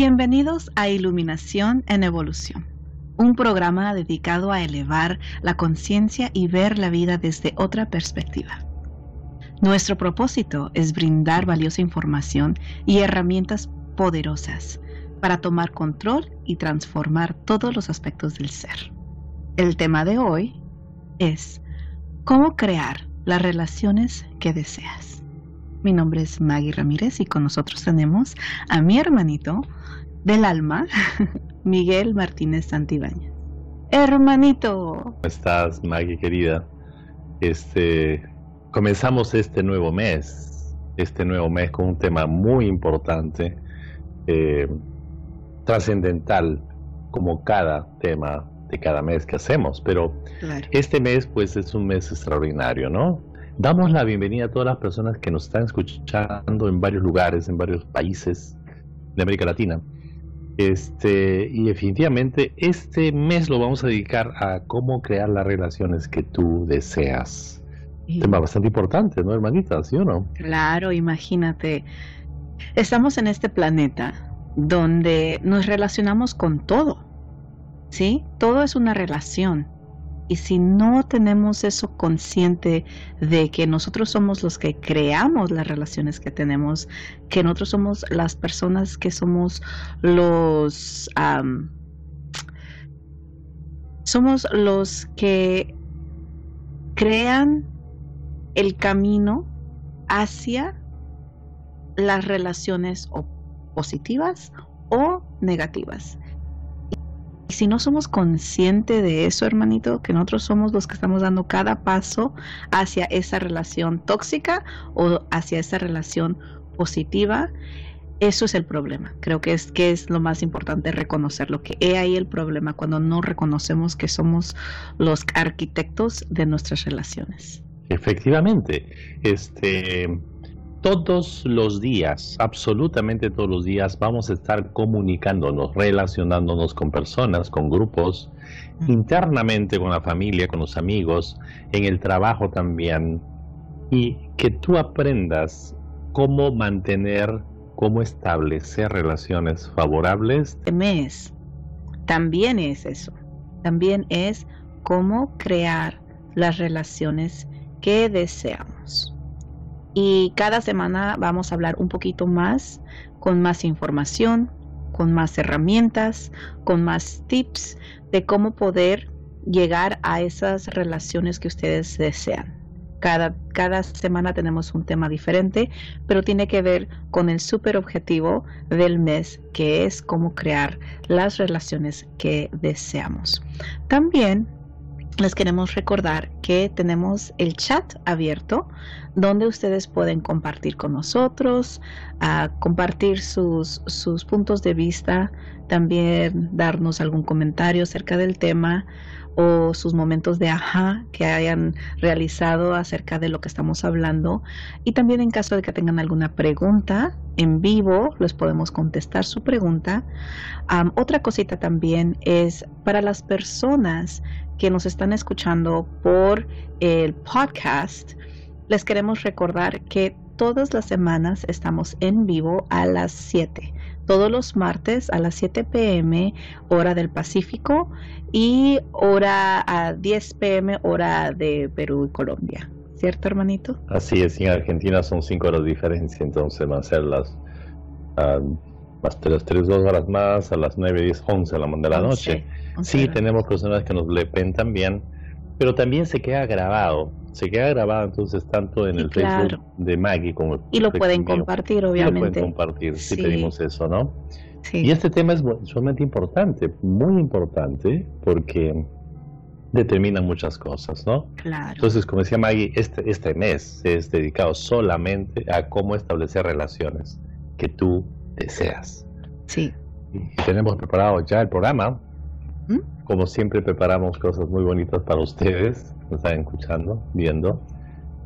Bienvenidos a Iluminación en Evolución, un programa dedicado a elevar la conciencia y ver la vida desde otra perspectiva. Nuestro propósito es brindar valiosa información y herramientas poderosas para tomar control y transformar todos los aspectos del ser. El tema de hoy es cómo crear las relaciones que deseas. Mi nombre es Maggie Ramírez y con nosotros tenemos a mi hermanito del alma, Miguel Martínez Santibáñez. Hermanito. ¿Cómo estás, Maggie querida? Este, comenzamos este nuevo mes, este nuevo mes con un tema muy importante, eh, trascendental, como cada tema de cada mes que hacemos, pero este mes pues es un mes extraordinario, ¿no? Damos la bienvenida a todas las personas que nos están escuchando en varios lugares, en varios países de América Latina. Este, y definitivamente este mes lo vamos a dedicar a cómo crear las relaciones que tú deseas. Tema bastante importante, ¿no, hermanita? ¿Sí o no? Claro, imagínate. Estamos en este planeta donde nos relacionamos con todo. ¿Sí? Todo es una relación. Y si no tenemos eso consciente de que nosotros somos los que creamos las relaciones que tenemos, que nosotros somos las personas que somos los... somos los que crean el camino hacia las relaciones positivas o negativas. Y si no somos conscientes de eso, hermanito, que nosotros somos los que estamos dando cada paso hacia esa relación tóxica o hacia esa relación positiva, eso es el problema. Creo que es que es lo más importante reconocerlo, que he ahí el problema cuando no reconocemos que somos los arquitectos de nuestras relaciones. Efectivamente, este todos los días, absolutamente todos los días, vamos a estar comunicándonos, relacionándonos con personas, con grupos, internamente con la familia, con los amigos, en el trabajo también, y que tú aprendas cómo mantener, cómo establecer relaciones favorables. Este mes también es eso, también es cómo crear las relaciones que deseamos y cada semana vamos a hablar un poquito más, con más información, con más herramientas, con más tips de cómo poder llegar a esas relaciones que ustedes desean. Cada, cada, semana tenemos un tema diferente, pero tiene que ver con el super objetivo del mes, que es cómo crear las relaciones que deseamos. También les queremos recordar que tenemos el chat abierto donde ustedes pueden compartir con nosotros, compartir sus, sus puntos de vista, también darnos algún comentario acerca del tema o sus momentos de ajá que hayan realizado acerca de lo que estamos hablando. Y también en caso de que tengan alguna pregunta en vivo, les podemos contestar su pregunta. otra cosita también es para las personas que nos están escuchando por el podcast, les queremos recordar que todas las semanas estamos en vivo a las 7. Todos los martes a las 7 pm hora del Pacífico y hora a 10 pm hora de Perú y Colombia. ¿Cierto, hermanito? Así es, en Argentina son 5 horas de diferencia, entonces van a ser las, uh, las 3, 2 horas más, a las 9, 10, 11 a la, de la noche. Sí, tenemos personas que nos le ven también, pero también se queda grabado. Se queda grabado entonces tanto en el Facebook de Maggie como Y lo pueden compartir, obviamente. lo pueden compartir, si pedimos eso, ¿no? Sí. Y este tema es sumamente importante, muy importante, porque determina muchas cosas, ¿no? Claro. Entonces, como decía Maggie, este, este mes es dedicado solamente a cómo establecer relaciones que tú deseas. Sí. Y tenemos preparado ya el programa como siempre preparamos cosas muy bonitas para ustedes, nos están escuchando, viendo.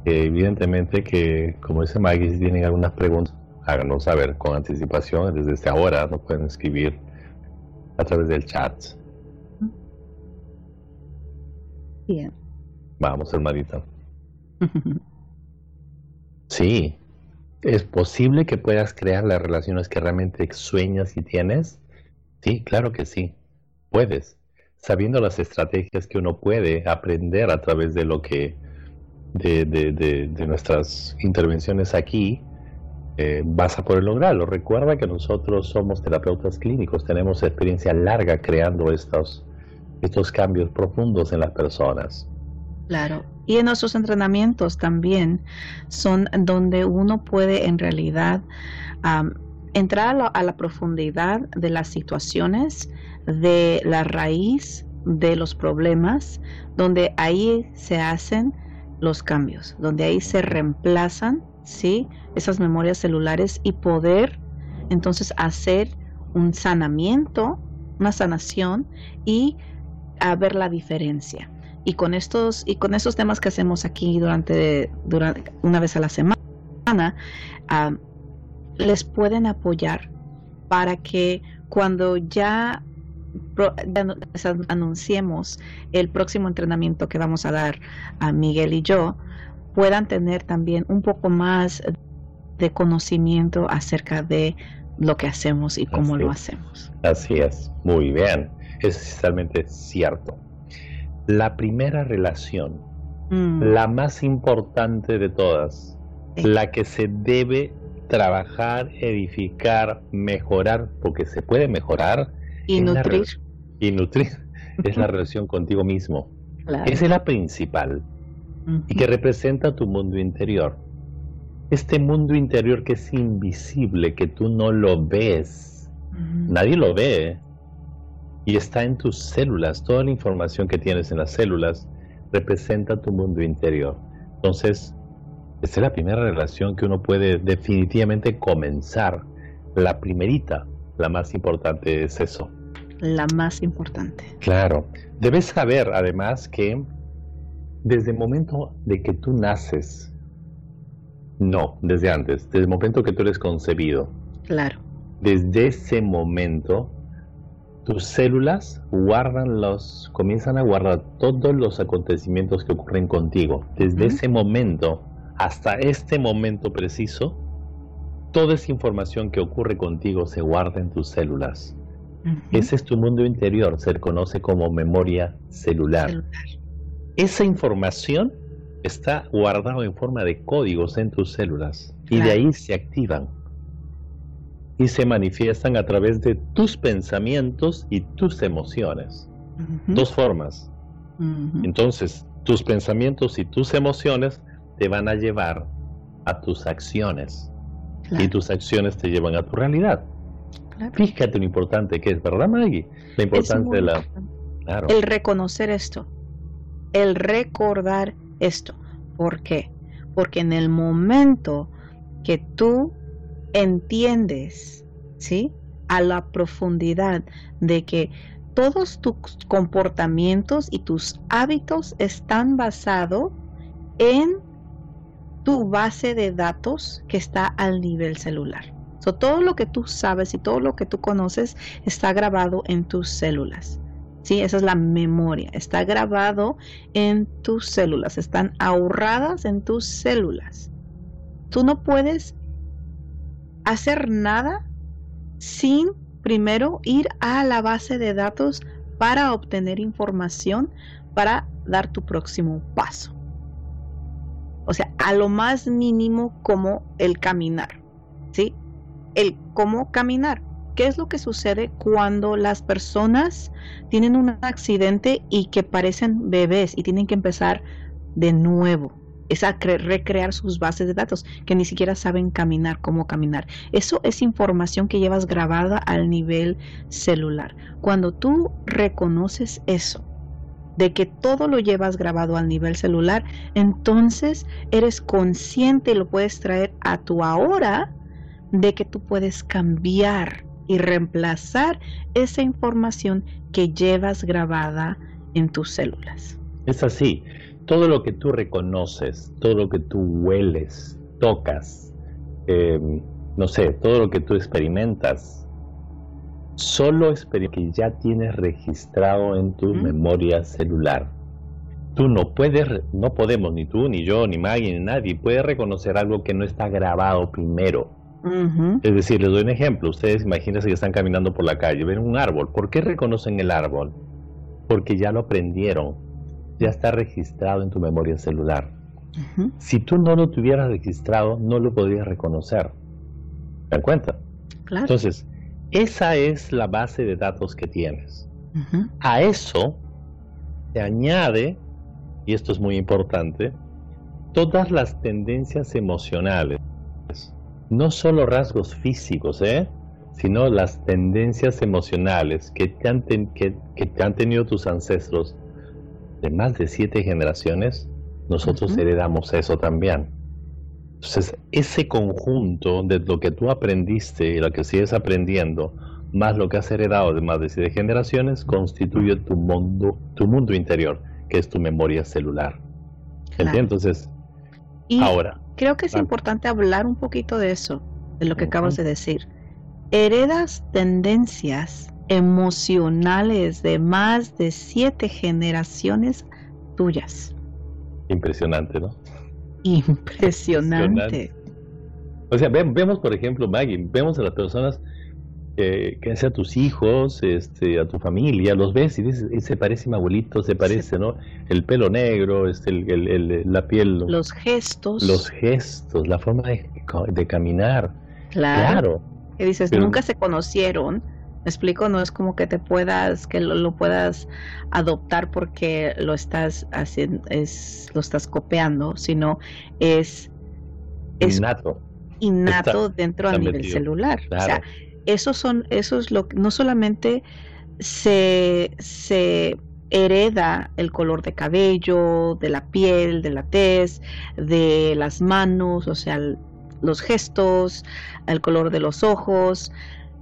evidentemente que, como dice Maggie, si tienen algunas preguntas, háganos saber con anticipación. Desde este ahora nos pueden escribir a través del chat. Bien. Vamos, hermanita. sí. ¿Es posible que puedas crear las relaciones que realmente sueñas y tienes? Sí, claro que sí. Puedes. Sabiendo las estrategias que uno puede aprender a través de lo que, de, de, nuestras intervenciones aquí, eh, vas a poder lograrlo. Recuerda que nosotros somos terapeutas clínicos, tenemos experiencia larga creando estos, estos cambios profundos en las personas. Claro. Y en nuestros entrenamientos también son donde uno puede en realidad entrar a la, profundidad de las situaciones, de la raíz de los problemas, donde ahí se hacen los cambios, donde ahí se reemplazan, ¿sí? Esas memorias celulares y poder entonces hacer un sanamiento, una sanación y a ver la diferencia y con estos y con estos temas que hacemos aquí durante, durante una vez a la semana ah, les pueden apoyar para que cuando ya, anunciemos el próximo entrenamiento que vamos a dar a Miguel y yo puedan tener también un poco más de conocimiento acerca de lo que hacemos y cómo lo hacemos. Así es, muy bien, es totalmente cierto la primera relación, mm. la más importante de todas, la que se debe trabajar, edificar, mejorar, porque se puede mejorar. Y nutrir. y nutrir es la relación contigo mismo. Esa es la principal y que representa tu mundo interior. Este mundo interior que es invisible, que tú no lo ves. Nadie lo ve, y está en tus células. Toda la información que tienes en las células representa tu mundo interior. Entonces, esta es la primera relación que uno puede definitivamente comenzar. La primerita, la más importante es eso. La más importante. Claro. Debes saber además que desde el momento de que tú naces, no, desde antes, desde el momento que tú eres concebido. Claro. Desde ese momento tus células guardan los, comienzan a guardar todos los acontecimientos que ocurren contigo. Desde ese momento hasta este momento preciso, toda esa información que ocurre contigo se guarda en tus células. Ese es tu mundo interior, se conoce como memoria celular. Esa información está guardada en forma de códigos en tus células y de ahí se activan y se manifiestan a través de tus pensamientos y tus emociones. Dos formas. Entonces, tus pensamientos y tus emociones te van a llevar a tus acciones. Y tus acciones te llevan a tu realidad. Fíjate lo importante que es, ¿verdad, Maggie? Lo importante de la... El reconocer esto. El recordar esto. ¿Por qué? Porque en el momento que tú entiendes, ¿sí? A la profundidad de que todos tus comportamientos y tus hábitos están basados en tu base de datos que está al nivel celular. todo lo que tú sabes y todo lo que tú conoces está grabado en tus células. ¿sí? Esa es la memoria. Está grabado en tus células. Están ahorradas en tus células. Tú no puedes hacer nada sin primero ir a la base de datos para obtener información para dar tu próximo paso. O sea, a lo más mínimo como el caminar, ¿sí? El cómo caminar. ¿Qué es lo que sucede cuando las personas tienen un accidente y que parecen bebés y tienen que empezar de nuevo? Es a recrear sus bases de datos, que ni siquiera saben caminar, cómo caminar. Eso es información que llevas grabada al nivel celular. Cuando tú reconoces eso, de que todo lo llevas grabado al nivel celular, entonces eres consciente y lo puedes traer a tu ahora de que tú puedes cambiar y reemplazar esa información que llevas grabada en tus células. Es así todo lo que tú reconoces, todo lo que tú hueles, tocas, em, no sé, todo lo que tú experimentas, solo que ya tienes registrado en tu memoria celular. tú no puedes, no podemos, ni tú, ni yo, ni Maggie, ni nadie, puede reconocer algo que no está grabado primero. Es decir, les doy un ejemplo. Ustedes imagínense que están caminando por la calle, ven un árbol. ¿Por qué reconocen el árbol? Porque ya lo aprendieron, ya está registrado en tu memoria celular. Si tú no lo tuvieras registrado, no lo podrías reconocer. ¿Te dan cuenta? Claro. Entonces, esa es la base de datos que tienes. A eso se añade y esto es muy importante, todas las tendencias emocionales, no solo rasgos físicos, ¿eh? sino las tendencias emocionales que te, han que, te han tenido tus ancestros de más de siete generaciones, nosotros heredamos eso también. Entonces, ese conjunto de lo que tú aprendiste y lo que sigues aprendiendo, más lo que has heredado de más de siete generaciones, constituye tu mundo, tu mundo interior que es tu memoria celular. Entonces, ahora. Creo que es importante hablar un poquito de eso, de lo que acabas de decir. Heredas tendencias emocionales de más de siete generaciones tuyas. Impresionante, ¿no? Impresionante. O sea, vemos, por ejemplo, Maggie, vemos a las personas que, que a tus hijos, este, a tu familia, los ves y dices, se parece mi abuelito, se parece, ¿no? El pelo negro, este, el, la piel. Los gestos. Los gestos, la forma de, caminar. Claro. Que dices, nunca se conocieron. Me explico, no es como que te puedas, que lo, puedas adoptar porque lo estás haciendo, es, lo estás copiando, sino es, es innato. Innato dentro a nivel celular. O sea, eso son, eso es lo que no solamente se, se hereda el color de cabello, de la piel, de la tez, de las manos, o sea, los gestos, el color de los ojos.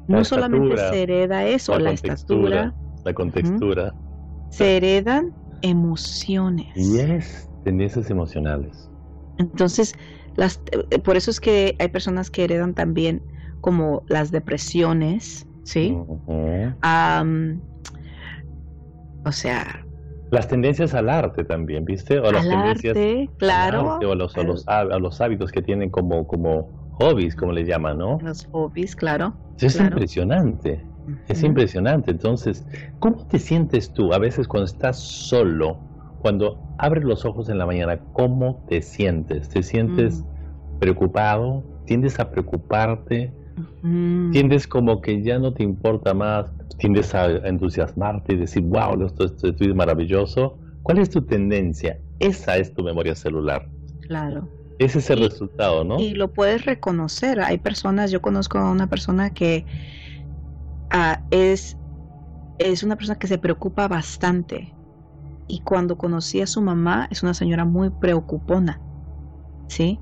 No solamente se hereda eso, la, estatura, la contextura. Se heredan emociones. Y es tendencias emocionales. Entonces, las, eh, por eso es que hay personas que heredan también como las depresiones, ¿sí? o sea... Las tendencias al arte también, ¿viste? O las tendencias arte, claro. o, los, los, hábitos que tienen como, como hobbies, como le llaman, ¿no? Los hobbies, claro. Es impresionante, es impresionante. Entonces, ¿cómo te sientes tú a veces cuando estás solo? Cuando abres los ojos en la mañana, ¿cómo te sientes? ¿Te sientes mm. preocupado? ¿Tiendes a preocuparte? Tiendes como que ya no te importa más, tiendes a entusiasmarte y decir, wow, esto, es maravilloso. ¿Cuál es tu tendencia? Esa es tu memoria celular. Claro. Ese es el resultado, ¿no? Y lo puedes reconocer. Hay personas, yo conozco a una persona que ah, es, es una persona que se preocupa bastante. Y cuando conocí a su mamá, es una señora muy preocupona. ¿Sí?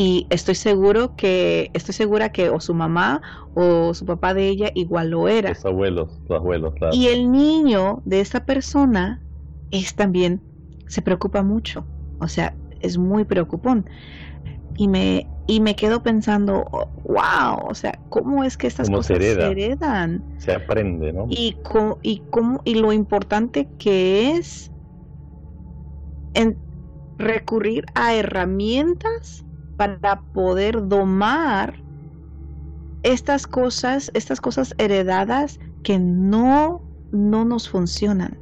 y estoy seguro que estoy segura que o su mamá o su papá de ella igual lo era. Los abuelos, los abuelos, claro. Y el niño de esa persona es también se preocupa mucho, o sea, es muy preocupón. Y me y me quedo pensando, wow, o sea, cómo es que estas cosas se, heredan. Se aprende, ¿no? Y y cómo y lo importante que es en recurrir a herramientas para poder domar estas cosas, estas cosas heredadas que no, no nos funcionan.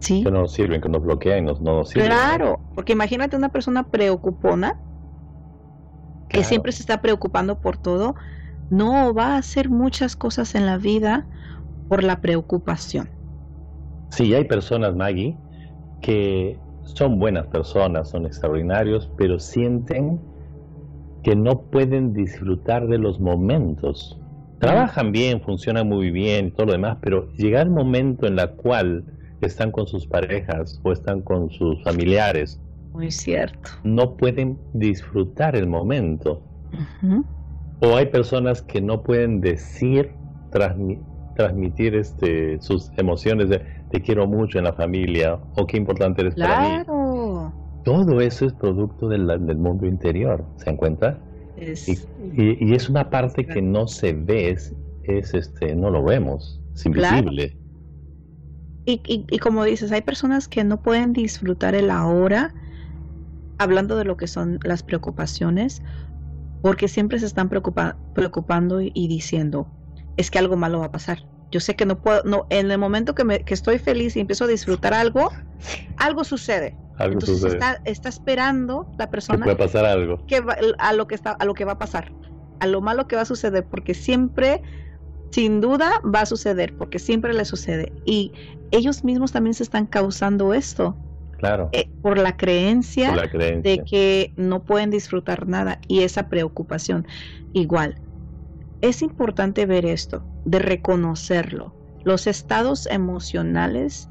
¿Sí? Que no nos sirven, que nos bloquean, no, no nos sirven. Claro, porque imagínate una persona preocupona que siempre se está preocupando por todo, no va a hacer muchas cosas en la vida por la preocupación. Sí, hay personas, Maggie, que son buenas personas, son extraordinarios, pero sienten que no pueden disfrutar de los momentos. Trabajan bien, funcionan muy bien y todo lo demás, pero llega el momento en la cual están con sus parejas o están con sus familiares. Muy cierto. No pueden disfrutar el momento. O hay personas que no pueden decir, transmitir este, sus emociones de te quiero mucho en la familia o qué importante eres para mí. Todo eso es producto del, mundo interior, ¿se dan cuenta? Y, es una parte que no se ve, es, este, no lo vemos, es invisible. Y, y, como dices, hay personas que no pueden disfrutar el ahora, hablando de lo que son las preocupaciones, porque siempre se están preocupando y, diciendo, es que algo malo va a pasar. Yo sé que no puedo, no, en el momento que, me, que estoy feliz y empiezo a disfrutar algo, algo sucede. Entonces Está, está, esperando la persona que puede pasar algo. Que a lo que está, a lo que va a pasar, a lo malo que va a suceder, porque siempre sin duda va a suceder, porque siempre le sucede. Y ellos mismos también se están causando esto. Claro. Eh, por, la creencia de que no pueden disfrutar nada y esa preocupación. Igual, es importante ver esto, de reconocerlo. Los estados emocionales,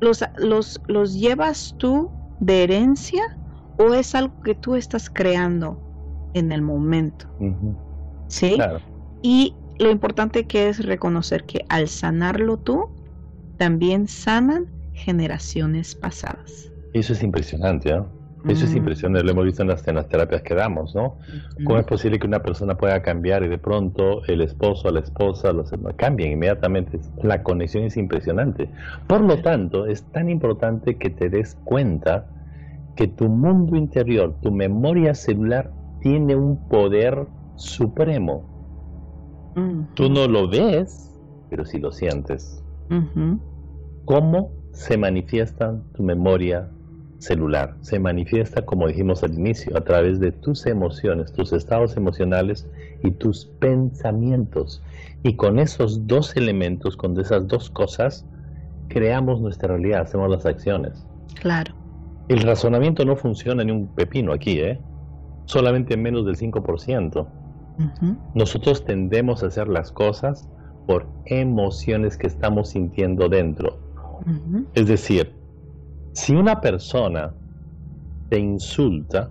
los, los, los llevas tú de herencia o es algo que tú estás creando en el momento. ¿Sí? Y lo importante que es reconocer que al sanarlo tú, también sanan generaciones pasadas. Eso es impresionante, ¿no? Eso es impresionante, lo hemos visto en las, terapias que damos, ¿no? ¿Cómo es posible que una persona pueda cambiar y de pronto el esposo, la esposa, los cambian inmediatamente? La conexión es impresionante. Por lo tanto, es tan importante que te des cuenta que tu mundo interior, tu memoria celular, tiene un poder supremo. Tú no lo ves, pero sí lo sientes. ¿Cómo se manifiesta tu memoria celular? Se manifiesta, como dijimos al inicio, a través de tus emociones, tus estados emocionales y tus pensamientos. Y con esos dos elementos, con esas dos cosas, creamos nuestra realidad, hacemos las acciones. Claro. El razonamiento no funciona ni un pepino aquí, ¿eh? Solamente menos del 5%. Nosotros tendemos a hacer las cosas por emociones que estamos sintiendo dentro. Es decir, si una persona te insulta,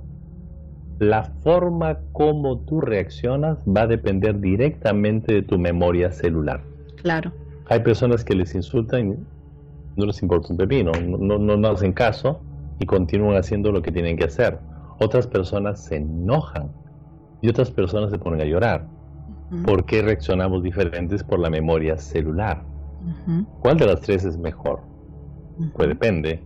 la forma como tú reaccionas va a depender directamente de tu memoria celular. Claro. Hay personas que les insultan y no les importa un pepino, no, no, no hacen caso y continúan haciendo lo que tienen que hacer. Otras personas se enojan y otras personas se ponen a llorar. ¿Por qué reaccionamos diferentes por la memoria celular? ¿Cuál de las tres es mejor? Pues depende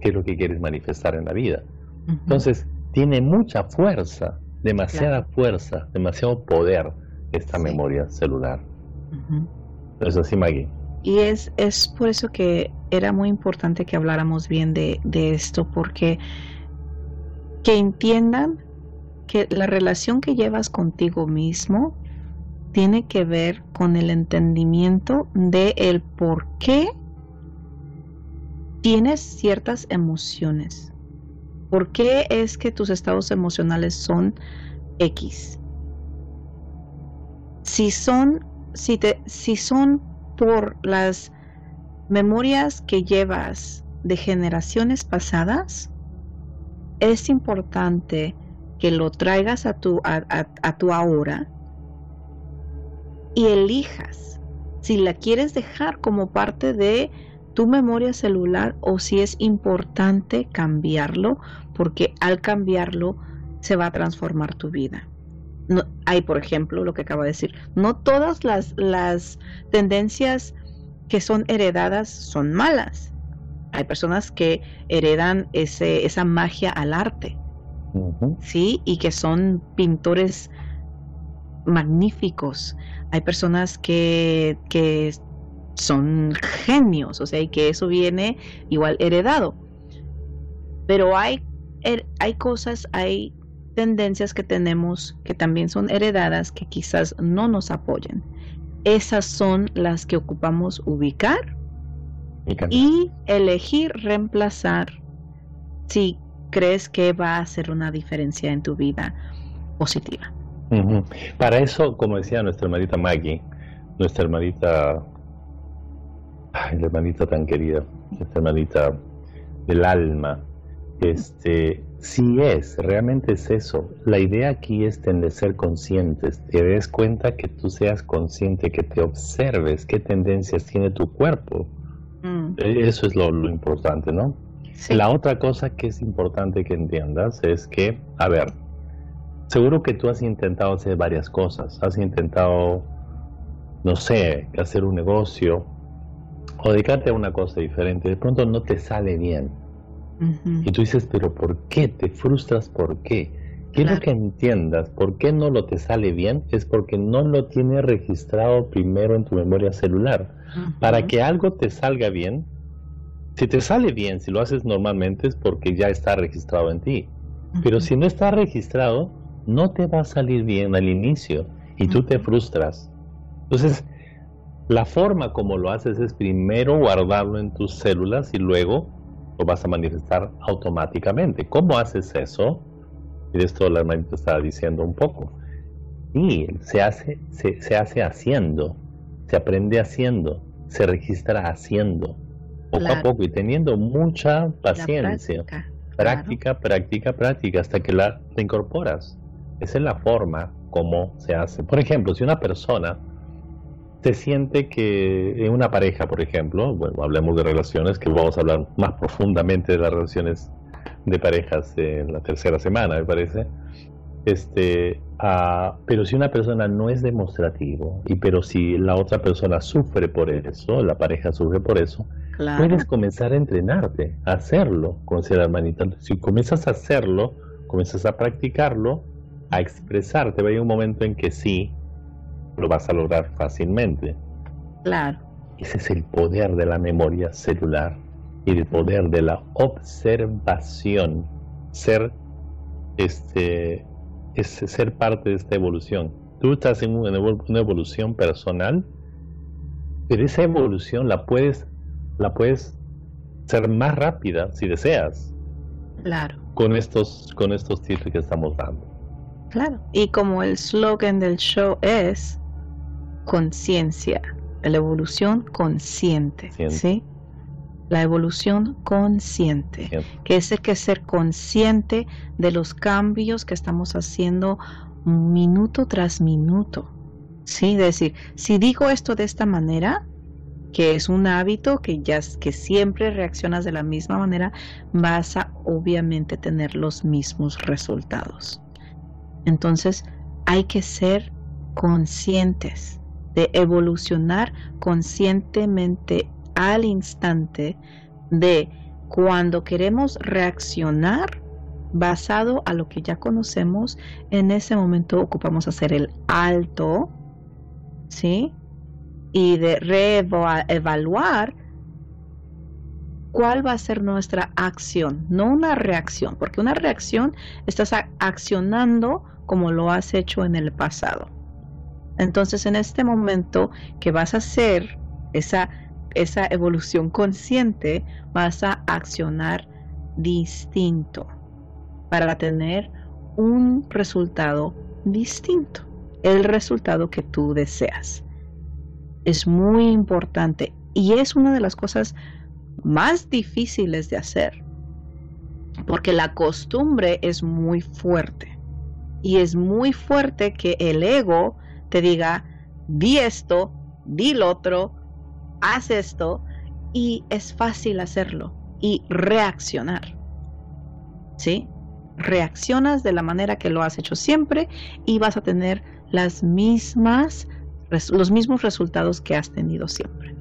qué es lo que quieres manifestar en la vida. Entonces, tiene mucha fuerza, demasiada fuerza, demasiado poder esta memoria celular. Es así, Maggie. Y es, es por eso que era muy importante que habláramos bien de, de esto, porque que entiendan que la relación que llevas contigo mismo tiene que ver con el entendimiento de el por qué tienes ciertas emociones. ¿Por qué es que tus estados emocionales son X? Si son, si te, si son por las memorias que llevas de generaciones pasadas, es importante que lo traigas a tu, a, tu ahora y elijas si la quieres dejar como parte de tu memoria celular o si es importante cambiarlo porque al cambiarlo se va a transformar tu vida. No, hay, por ejemplo, lo que acabo de decir, no todas las, las tendencias que son heredadas son malas. Hay personas que heredan ese, esa magia al arte. ¿sí? Y que son pintores magníficos. Hay personas que, que son genios, o sea, y que eso viene igual heredado. Pero hay, hay cosas, hay tendencias que tenemos que también son heredadas que quizás no nos apoyen. Esas son las que ocupamos ubicar y elegir reemplazar si crees que va a hacer una diferencia en tu vida positiva. Para eso, como decía nuestra hermanita Maggie, nuestra hermanita, ay, la hermanita tan querida, nuestra hermanita del alma, este, si es, realmente es eso. La idea aquí es tener ser conscientes, te des cuenta que tú seas consciente, que te observes qué tendencias tiene tu cuerpo. Mm. E, eso es lo importante, ¿no? La otra cosa que es importante que entiendas es que, a ver, seguro que tú has intentado hacer varias cosas. Has intentado, no sé, hacer un negocio, o dedicarte a una cosa diferente, de pronto no te sale bien. Y tú dices, pero ¿por qué? ¿Te frustras por qué? Quiero que entiendas por qué no lo te sale bien, es porque no lo tienes registrado primero en tu memoria celular. Para que algo te salga bien, si te sale bien, si lo haces normalmente es porque ya está registrado en ti. Pero si no está registrado, no te va a salir bien al inicio y tú te frustras. Entonces, la forma como lo haces es primero guardarlo en tus células y luego lo vas a manifestar automáticamente. ¿Cómo haces eso? Y de esto la hermanita estaba diciendo un poco. Y se hace, se, hace haciendo, se aprende haciendo, se registra haciendo, poco a poco y teniendo mucha paciencia. Práctica, práctica, práctica, hasta que la, la incorporas. Esa es la forma como se hace. Por ejemplo, si una persona se siente que en una pareja, por ejemplo, bueno, hablemos de relaciones, que vamos a hablar más profundamente de las relaciones de parejas en la tercera semana, me parece. Este, ah, pero si una persona no es demostrativo, y pero si la otra persona sufre por eso, la pareja sufre por eso, puedes comenzar a entrenarte, a hacerlo con ser hermanita. Si comienzas a hacerlo, comienzas a practicarlo, a expresarte, va a un momento en que sí, lo vas a lograr fácilmente. Claro. Ese es el poder de la memoria celular y el poder de la observación. Ser, este, es ser parte de esta evolución. Tú estás en una, evolución personal, pero esa evolución la puedes, la puedes ser más rápida si deseas. Claro. Con estos, con estos tips que estamos dando. Claro. Y como el slogan del show es, conciencia, la evolución consciente, ¿sí? La evolución consciente, que es el que ser consciente de los cambios que estamos haciendo minuto tras minuto, ¿sí? Es decir, si digo esto de esta manera, que es un hábito que ya que siempre reaccionas de la misma manera, vas a obviamente tener los mismos resultados. Entonces, hay que ser conscientes de evolucionar conscientemente al instante de cuando queremos reaccionar basado a lo que ya conocemos, en ese momento ocupamos hacer el alto, ¿sí? Y de reevaluar cuál va a ser nuestra acción, no una reacción, porque una reacción estás accionando como lo has hecho en el pasado. Entonces en este momento que vas a hacer esa, esa evolución consciente, vas a accionar distinto para tener un resultado distinto, el resultado que tú deseas. Es muy importante y es una de las cosas más difíciles de hacer, porque la costumbre es muy fuerte y es muy fuerte que el ego te diga, di esto, di lo otro, haz esto, y es fácil hacerlo y reaccionar. ¿Sí? Reaccionas de la manera que lo has hecho siempre y vas a tener las mismas, los mismos resultados que has tenido siempre.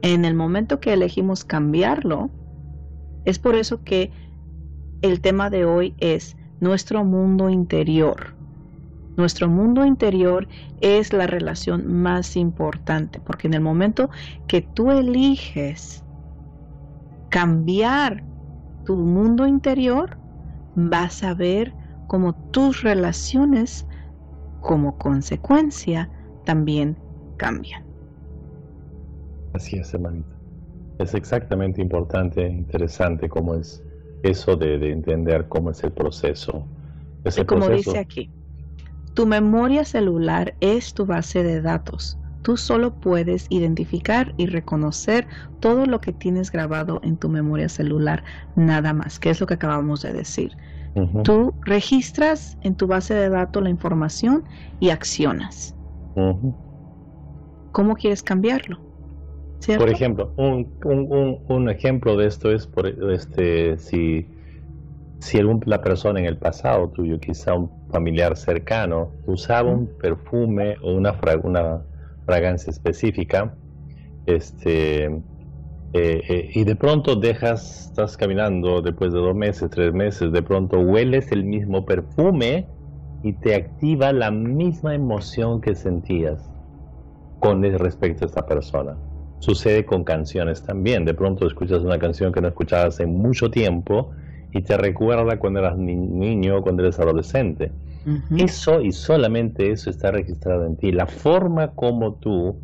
En el momento que elegimos cambiarlo, es por eso que el tema de hoy es nuestro mundo interior. Nuestro mundo interior es la relación más importante, porque en el momento que tú eliges cambiar tu mundo interior, vas a ver cómo tus relaciones, como consecuencia, también cambian. Así es, hermanita. Es exactamente importante, e interesante cómo es eso de, entender cómo es el proceso. como dice aquí, tu memoria celular es tu base de datos. Tú solo puedes identificar y reconocer todo lo que tienes grabado en tu memoria celular, nada más, que es lo que acabamos de decir. Tú registras en tu base de datos la información y accionas. ¿Cómo quieres cambiarlo? Por ejemplo, un, un, un, ejemplo de esto es por este si si la persona en el pasado tuyo, quizá un familiar cercano, usaba un perfume o una, una fragancia específica, Este, eh, eh, y de pronto dejas, estás caminando después de dos meses, tres meses, de pronto hueles el mismo perfume y te activa la misma emoción que sentías con respecto a esta persona. Sucede con canciones también. De pronto escuchas una canción que no escuchabas hace mucho tiempo y te recuerda cuando eras niño, cuando eres adolescente. Eso y solamente eso está registrado en ti. La forma como tú,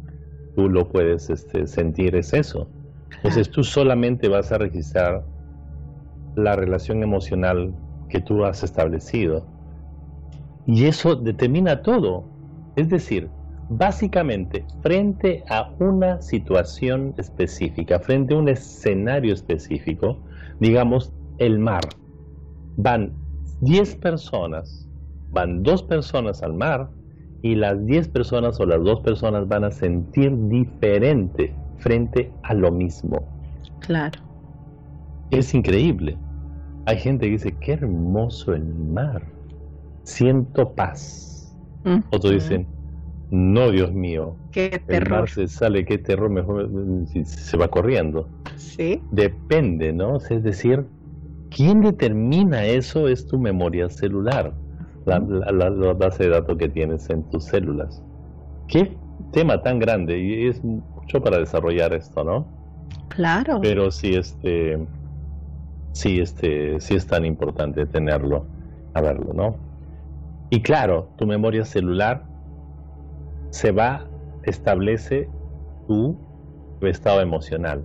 tú lo puedes este, sentir es eso. Entonces tú solamente vas a registrar la relación emocional que tú has establecido. Y eso determina todo. Es decir, básicamente frente a una situación específica, frente a un escenario específico, digamos el mar, van 10 personas, van dos personas al mar y las 10 personas o las dos personas van a sentir diferente frente a lo mismo. Claro. Es increíble. Hay gente que dice, qué hermoso el mar, siento paz. Otros dicen, no, Dios mío. Qué terror. se sale, qué terror, mejor se va corriendo. Sí. Depende, ¿no? Es decir, ¿quién determina eso? Es tu memoria celular, la, base de datos que tienes en tus células. Qué tema tan grande y es mucho para desarrollar esto, ¿no? Claro. Pero sí, este, sí, este, sí es tan importante tenerlo, a verlo, ¿no? Y claro, tu memoria celular se va, establece tu, estado emocional.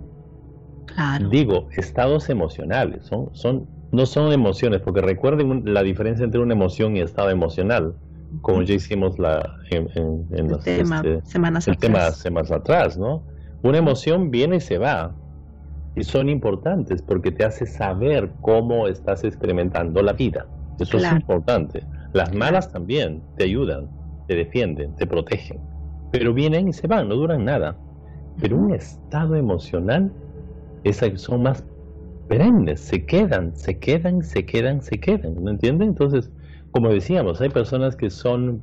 Digo, estados emocionales, son, son, no son emociones, porque recuerden la diferencia entre una emoción y estado emocional, como ya hicimos la, en, en, tema, este, semanas el tema semanas atrás, ¿no? Una emoción viene y se va, y son importantes porque te hace saber cómo estás experimentando la vida. Eso es importante. Las malas también te ayudan te defienden, te protegen, pero vienen y se van, no duran nada. Pero un estado emocional, esas son más perennes, se quedan, se quedan, se quedan, se quedan, ¿no entienden? Entonces, como decíamos, hay personas que son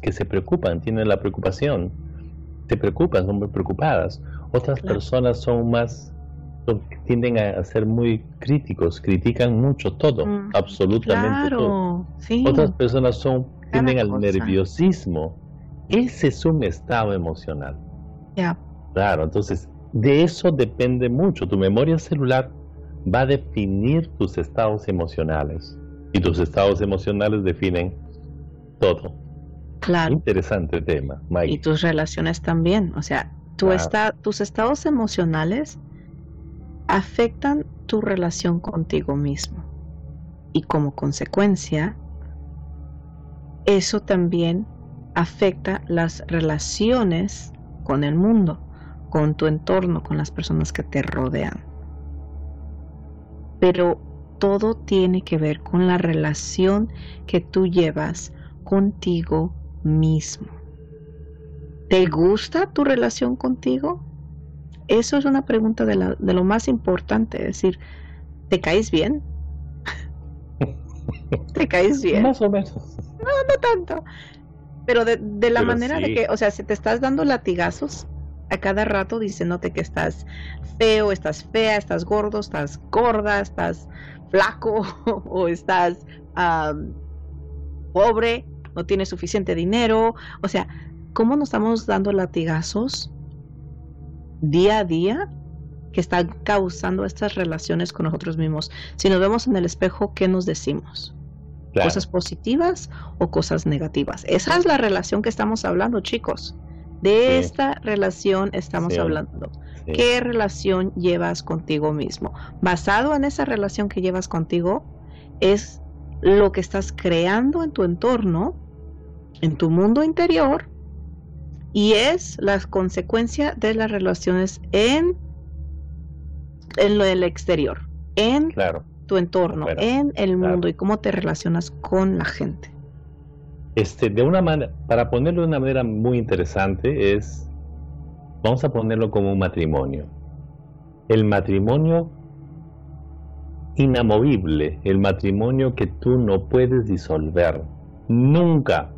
que se preocupan, tienen la preocupación, se preocupan, son muy preocupadas. Otras personas son más tienden a ser muy críticos, critican mucho todo, mm, absolutamente todo. Otras personas son tienden al nerviosismo. Ese es un estado emocional. Ya. Claro, entonces de eso depende mucho. Tu memoria celular va a definir tus estados emocionales. Y tus estados emocionales definen todo. Claro. Interesante tema, Mike. Y tus relaciones también. O sea, tu tus estados emocionales afectan tu relación contigo mismo. Y como consecuencia, eso también afecta las relaciones con el mundo, con tu entorno, con las personas que te rodean. Pero todo tiene que ver con la relación que tú llevas contigo mismo. ¿Te gusta tu relación contigo? Eso es una pregunta de, de lo más importante, es decir, ¿te caes bien? ¿Te caes bien? Más o menos. No, no tanto. Pero de, la manera de que, o sea, si te estás dando latigazos a cada rato diciéndote que estás feo, estás fea, estás gordo, estás gorda, estás flaco o estás pobre, no tienes suficiente dinero. O sea, ¿cómo nos estamos dando latigazos día a día que están causando estas relaciones con nosotros mismos? Si nos vemos en el espejo, ¿qué nos decimos? cosas positivas o cosas negativas. Esa es la relación que estamos hablando, chicos. De esta relación estamos hablando. ¿Qué relación llevas contigo mismo? Basado en esa relación que llevas contigo, es lo que estás creando en tu entorno, en tu mundo interior, y es la consecuencia de las relaciones en, en lo del exterior, en claro tu entorno, en el mundo y cómo te relacionas con la gente. Este, de una manera, para ponerlo de una manera muy interesante, es, vamos a ponerlo como un matrimonio. El matrimonio inamovible, el matrimonio que tú no puedes disolver. Nunca,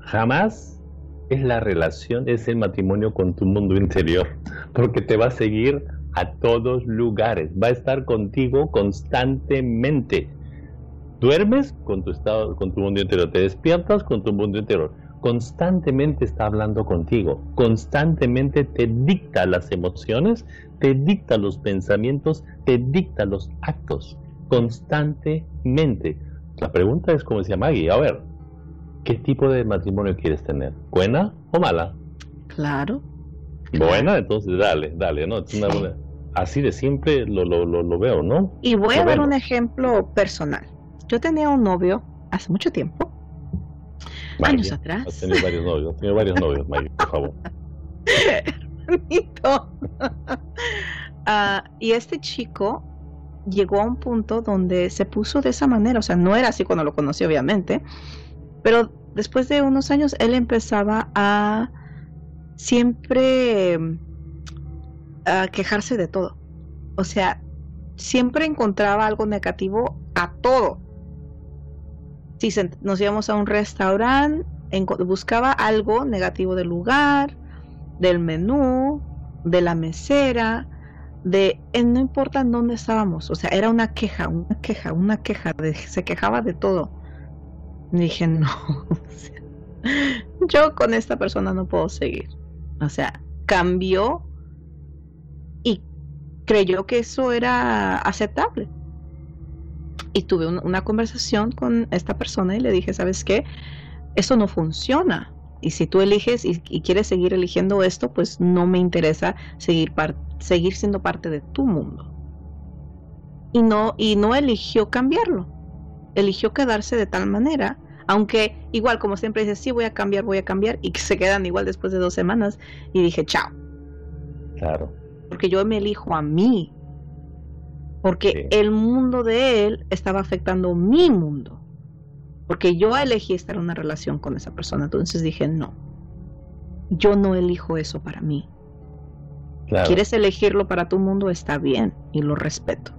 jamás es la relación, es el matrimonio con tu mundo interior, porque te va a seguir a todos lugares, va a estar contigo constantemente. Duermes con tu estado, con tu mundo interior, te despiertas con tu mundo interior. Constantemente está hablando contigo, constantemente te dicta las emociones, te dicta los pensamientos, te dicta los actos, constantemente. La pregunta es, como decía Maggie, a ver, ¿qué tipo de matrimonio quieres tener? ¿Buena o mala? Claro. Buena, entonces dale, dale, ¿no? así de simple lo, lo, lo, veo, ¿no? Y voy a dar un ejemplo personal. Yo tenía un novio hace mucho tiempo, años atrás. Has tenido varios novios, has tenido varios novios, Maggie, por favor. Hermanito. Ah, y este chico llegó a un punto donde se puso de esa manera, o sea, no era así cuando lo conocí, obviamente, pero después de unos años él empezaba a siempre a quejarse de todo. O sea, siempre encontraba algo negativo a todo. Si nos íbamos a un restaurante, buscaba algo negativo del lugar, del menú, de la mesera, de no importa en dónde estábamos, o sea, era una queja, una queja, una queja, se quejaba de todo dije, no, yo con esta persona no puedo seguir. O sea, cambió y creyó que eso era aceptable. Y tuve una conversación con esta persona y le dije, ¿sabes qué? Eso no funciona. Y si tú eliges y, quieres seguir eligiendo esto, pues no me interesa seguir, seguir siendo parte de tu mundo. Y no, y no eligió cambiarlo. Eligió quedarse de tal manera aunque igual, como siempre dice, sí, voy a cambiar, voy a cambiar, y que se quedan igual después de dos semanas. Y dije, chao. Claro. Porque yo me elijo a mí. Porque el mundo de él estaba afectando mi mundo. Porque yo elegí estar en una relación con esa persona. Entonces dije, no. Yo no elijo eso para mí. Quieres elegirlo para tu mundo, está bien y lo respeto.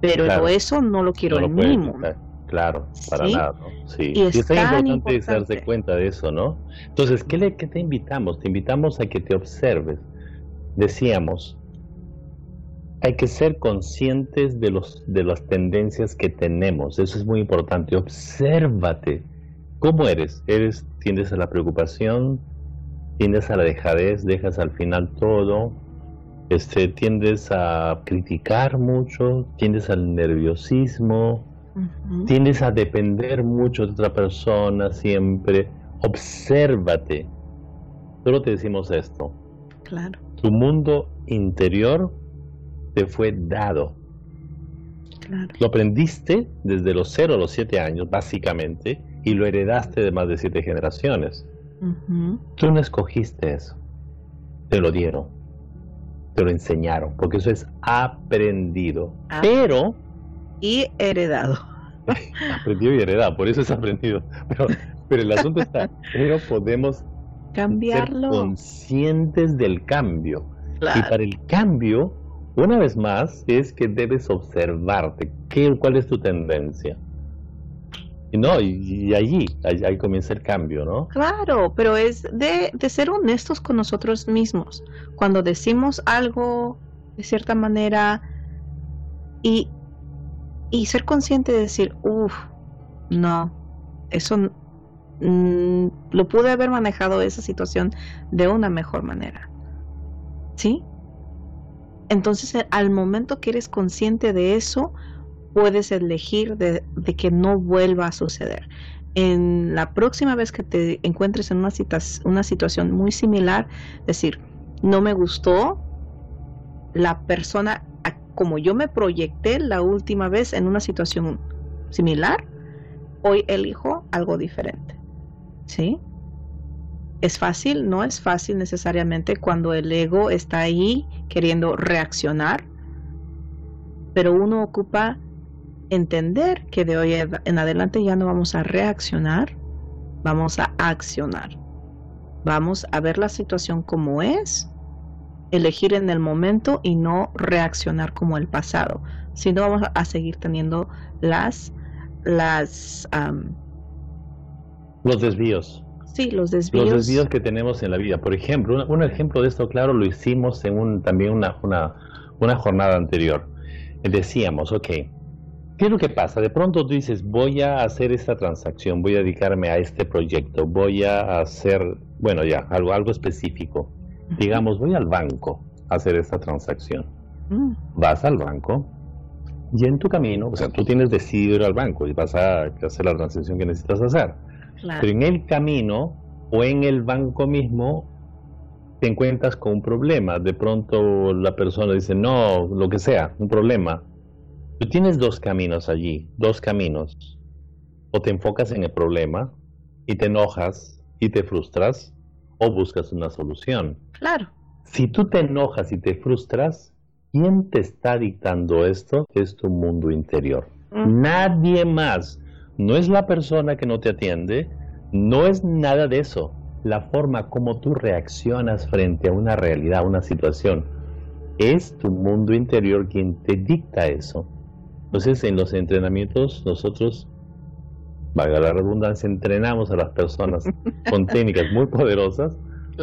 Pero eso no lo quiero en mi mundo. Claro, para nada, ¿no? Sí, y es, importante, darse cuenta de eso, ¿no? Entonces, ¿qué, le, ¿qué te invitamos? Te invitamos a que te observes. Decíamos, hay que ser conscientes de, los, de las tendencias que tenemos. Eso es muy importante. Obsérvate. ¿Cómo eres? ¿Eres, tiendes a la preocupación? ¿Tiendes a la dejadez? ¿Dejas al final todo? Este, ¿Tiendes a criticar mucho? ¿Tiendes al nerviosismo? Tiendes a depender mucho de otra persona siempre. Obsérvate. Solo te decimos esto. Claro. Tu mundo interior te fue dado. Claro. Lo aprendiste desde los 0 a los 7 años, básicamente, y lo heredaste de más de 7 generaciones. Tú no escogiste eso. Te lo dieron. Te lo enseñaron, porque eso es aprendido. Ah. Pero y heredado. Aprendido y heredado, por eso es aprendido. Pero, pero el asunto está, pero podemos cambiarlo. Ser conscientes del cambio. Y para el cambio, una vez más, es que debes observarte. ¿Qué, ¿Cuál es tu tendencia? Y no, y, allí, ahí, comienza el cambio, ¿no? Claro, pero es de, de ser honestos con nosotros mismos. Cuando decimos algo de cierta manera y y ser consciente de decir, uff, no, eso mm, lo pude haber manejado esa situación de una mejor manera. ¿Sí? Entonces, eh, al momento que eres consciente de eso, puedes elegir de, que no vuelva a suceder. En la próxima vez que te encuentres en una, una situación muy similar, decir, no me gustó, la persona como yo me proyecté la última vez en una situación similar, hoy elijo algo diferente. ¿Sí? ¿Es fácil? No es fácil necesariamente cuando el ego está ahí queriendo reaccionar, pero uno ocupa entender que de hoy en adelante ya no vamos a reaccionar, vamos a accionar. Vamos a ver la situación como es elegir en el momento y no reaccionar como el pasado. Si no, vamos a seguir teniendo las, las los desvíos. Sí, los desvíos. Los desvíos que tenemos en la vida. Por ejemplo, un, ejemplo de esto, claro, lo hicimos en un, también una, una, una jornada anterior. Decíamos, ok, ¿qué es lo que pasa? De pronto tú dices, voy a hacer esta transacción, voy a dedicarme a este proyecto, voy a hacer, bueno, ya, algo, algo específico. Digamos, voy al banco a hacer esta transacción. Mm. Vas al banco, y en tu camino, o sea, tú tienes decidido ir al banco y vas a hacer la transacción que necesitas hacer. Pero en el camino o en el banco mismo te encuentras con un problema. De pronto la persona dice, no, lo que sea, un problema. Tú tienes dos caminos allí, dos caminos. O te enfocas en el problema y te enojas y te frustras, o buscas una solución. Claro. Si tú te enojas y te frustras, ¿Quién te está dictando esto? Es tu mundo interior. Nadie más. No es la persona que no te atiende, no es nada de eso. La forma como tú reaccionas frente a una realidad, una situación, es tu mundo interior quien te dicta eso. Entonces, en los entrenamientos, nosotros, valga la redundancia, entrenamos a las personas con técnicas muy poderosas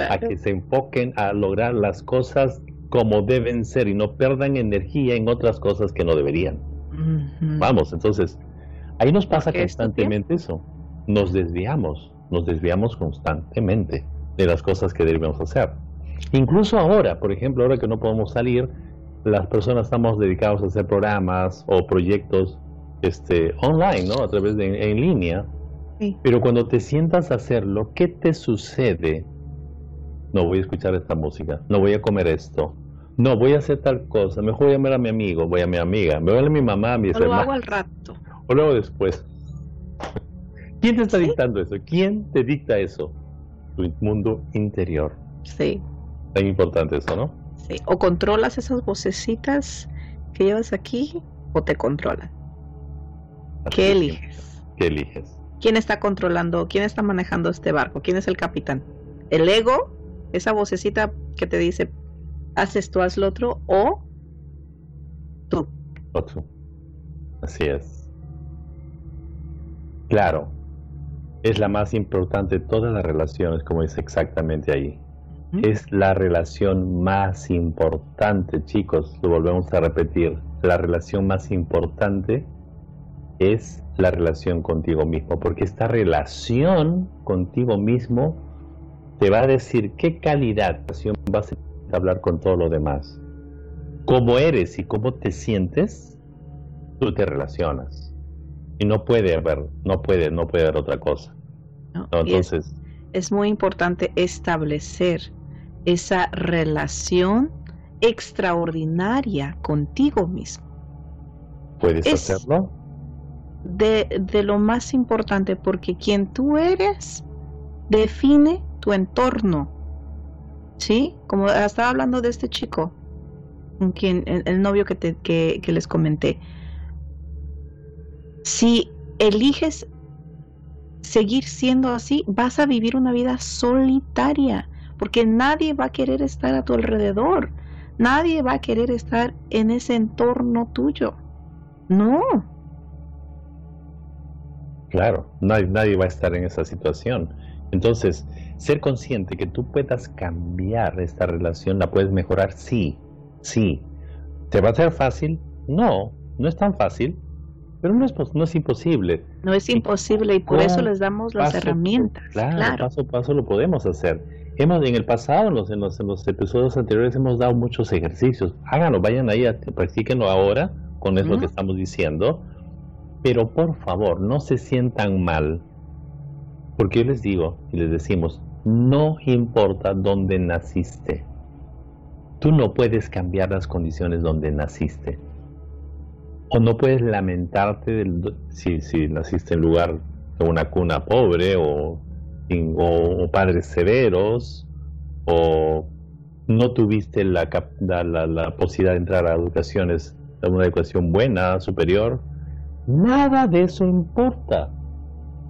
a que se enfoquen a lograr las cosas como deben ser y no pierdan energía en otras cosas que no deberían. Vamos, entonces, ahí nos pasa constantemente eso. Nos desviamos, nos desviamos constantemente de las cosas que debemos hacer. Incluso ahora, por ejemplo, ahora que no podemos salir, las personas estamos dedicados a hacer programas o proyectos este, online, ¿no? A través de en línea. Pero cuando te sientas a hacerlo, ¿qué te sucede no voy a escuchar esta música, no voy a comer esto, no voy a hacer tal cosa, mejor voy a llamar a mi amigo, voy a mi amiga, me voy a mi mamá, a mi o Lo hago al rato. O luego después. ¿Quién te está dictando eso? ¿Quién te dicta eso? Tu mundo interior. Sí. Tan importante eso, ¿no? Sí. O controlas esas vocecitas que llevas aquí o te controlan. ¿Qué eliges? ¿Qué eliges? ¿Quién está controlando? ¿Quién está manejando este barco? ¿Quién es el capitán? ¿El ego esa vocecita que te dice, haz esto, haz lo otro, o tú. Otro. Así es. Claro, es la más importante de todas las relaciones, como dice exactamente ahí. Es la relación más importante, chicos, lo volvemos a repetir. La relación más importante es la relación contigo mismo, porque esta relación contigo mismo te va a decir qué calidad vas a hablar con todo lo demás. Cómo eres y cómo te sientes, tú te relacionas. Y no puede haber, no puede, no puede haber otra cosa. entonces. Es, muy importante establecer esa relación extraordinaria contigo mismo. ¿Puedes hacerlo? De, de lo más importante, porque quien tú eres define tu entorno. ¿Sí? Como estaba hablando de este chico, quien, el, novio que, te, que, que les comenté. Si eliges seguir siendo así, vas a vivir una vida solitaria, porque nadie va a querer estar a tu alrededor, nadie va a querer estar en ese entorno tuyo. No. Claro, nadie, nadie va a estar en esa situación. Entonces, ser consciente que tú puedas cambiar esta relación, la puedes mejorar, sí, sí. ¿Te va a ser fácil? No, no es tan fácil, pero no es, no es imposible. No es imposible y por eso les damos las herramientas. Claro, paso a paso lo podemos hacer. Hemos, en el pasado, en los, en los, episodios anteriores, hemos dado muchos ejercicios. Háganlo, vayan ahí, practíquenlo ahora con eso que estamos diciendo. Pero por favor, no se sientan mal porque yo les digo y les decimos, no importa dónde naciste. Tú no puedes cambiar las condiciones donde naciste. O no puedes lamentarte si, si naciste en lugar de una cuna pobre o, o, padres severos o no tuviste la, la, la, posibilidad de entrar a educaciones, a una educación buena, superior. Nada de eso importa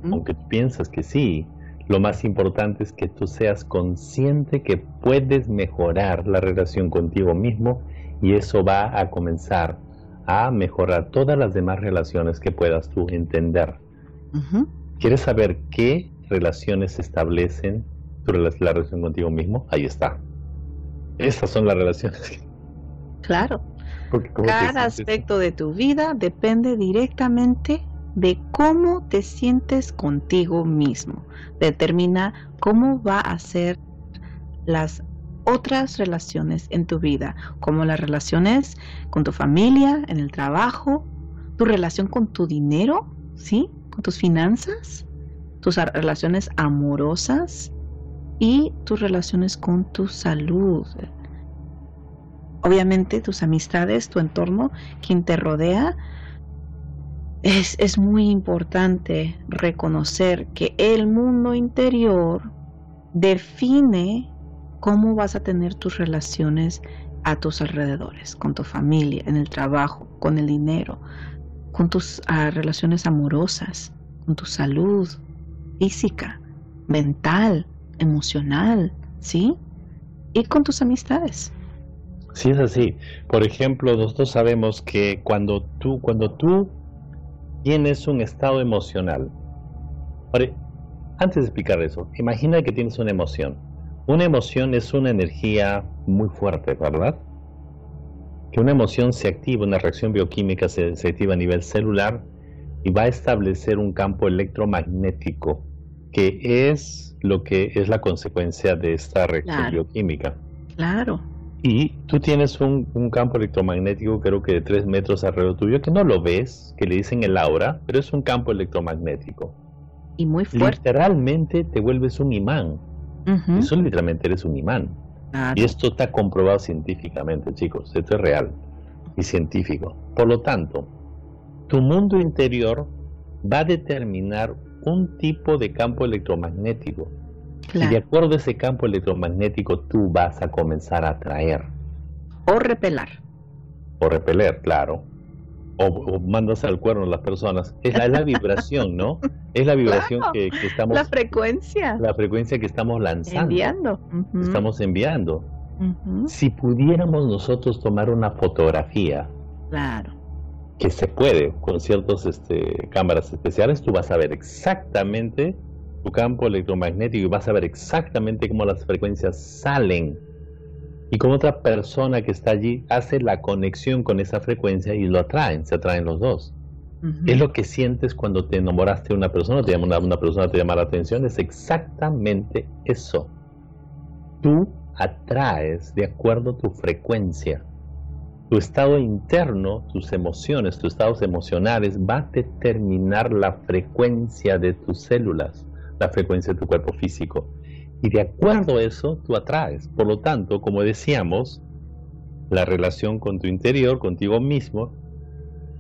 aunque piensas que sí, lo más importante es que tú seas consciente que puedes mejorar la relación contigo mismo y eso va a comenzar a mejorar todas las demás relaciones que puedas tú entender. ¿Quieres saber qué relaciones se establecen? la relación contigo mismo, ahí está. Estas son las relaciones. Claro. Cada aspecto de tu vida depende directamente de cómo te sientes contigo mismo. Determina cómo va a ser las otras relaciones en tu vida, como las relaciones con tu familia, en el trabajo, tu relación con tu dinero, ¿sí? Con tus finanzas, tus relaciones amorosas y tus relaciones con tu salud. Obviamente tus amistades, tu entorno, quien te rodea, es, es muy importante reconocer que el mundo interior define cómo vas a tener tus relaciones a tus alrededores, con tu familia, en el trabajo, con el dinero, con tus ah, relaciones amorosas, con tu salud física, mental, emocional, ¿sí? Y con tus amistades. Sí, es así. Por ejemplo, nosotros sabemos que cuando tú, cuando tú tienes un estado emocional, antes de explicar eso, imagina que tienes una emoción una emoción es una energía muy fuerte, ¿verdad? Que una emoción se activa, una reacción bioquímica se, activa a nivel celular y va a establecer un campo electromagnético, que es lo que es la consecuencia de esta reacción bioquímica. Claro. Y tú tienes un, campo electromagnético, creo que de tres metros alrededor tuyo, que no lo ves, que le dicen el aura, pero es un campo electromagnético. Y muy fuerte. Literalmente te vuelves un imán. Eso literalmente eres un imán. Y esto está comprobado científicamente, chicos. Esto es real y científico. Por lo tanto, tu mundo interior va a determinar un tipo de campo electromagnético. Y de acuerdo a ese campo electromagnético, tú vas a comenzar a atraer. O repelar. O repeler, claro o, mandas al cuerno a las personas, es la, vibración, ¿no? Es la vibración que, estamos... La frecuencia. La frecuencia que estamos lanzando. Enviando. Estamos enviando. Si pudiéramos nosotros tomar una fotografía. Claro. Que se puede con ciertas este, cámaras especiales, tú vas a ver exactamente tu campo electromagnético y vas a ver exactamente cómo las frecuencias salen y con otra persona que está allí hace la conexión con esa frecuencia y lo atraen, se atraen los dos. Es lo que sientes cuando te enamoraste de una persona, te llama una, persona te llama la atención, es exactamente eso. Tú atraes de acuerdo a tu frecuencia. Tu estado interno, tus emociones, tus estados emocionales va a determinar la frecuencia de tus células, la frecuencia de tu cuerpo físico. Y de acuerdo a eso, tú atraes. Por lo tanto, como decíamos, la relación con tu interior, contigo mismo,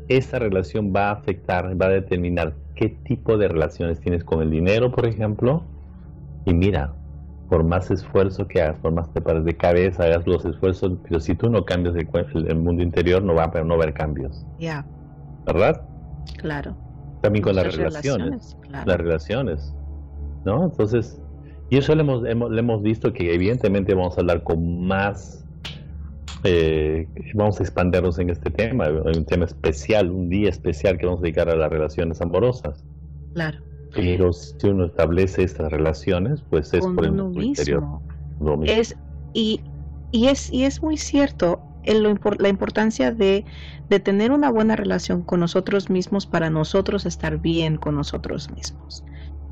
esa relación va a afectar, va a determinar qué tipo de relaciones tienes con el dinero, por ejemplo. Y mira, por más esfuerzo que hagas, por más te pares de cabeza, hagas los esfuerzos, pero si tú no cambias el, mundo interior, no va a no haber cambios. Ya. ¿Verdad? Claro. También con las relaciones. Las relaciones. ¿No? Entonces, y eso le hemos, le hemos visto que evidentemente vamos a hablar con más, eh, vamos a expandirnos en este tema, un tema especial, un día especial que vamos a dedicar a las relaciones amorosas. Claro. Pero si uno establece estas relaciones, pues es por el mundo interior. Es, y, y, es, y es muy cierto el, la importancia de, de tener una buena relación con nosotros mismos para nosotros estar bien con nosotros mismos.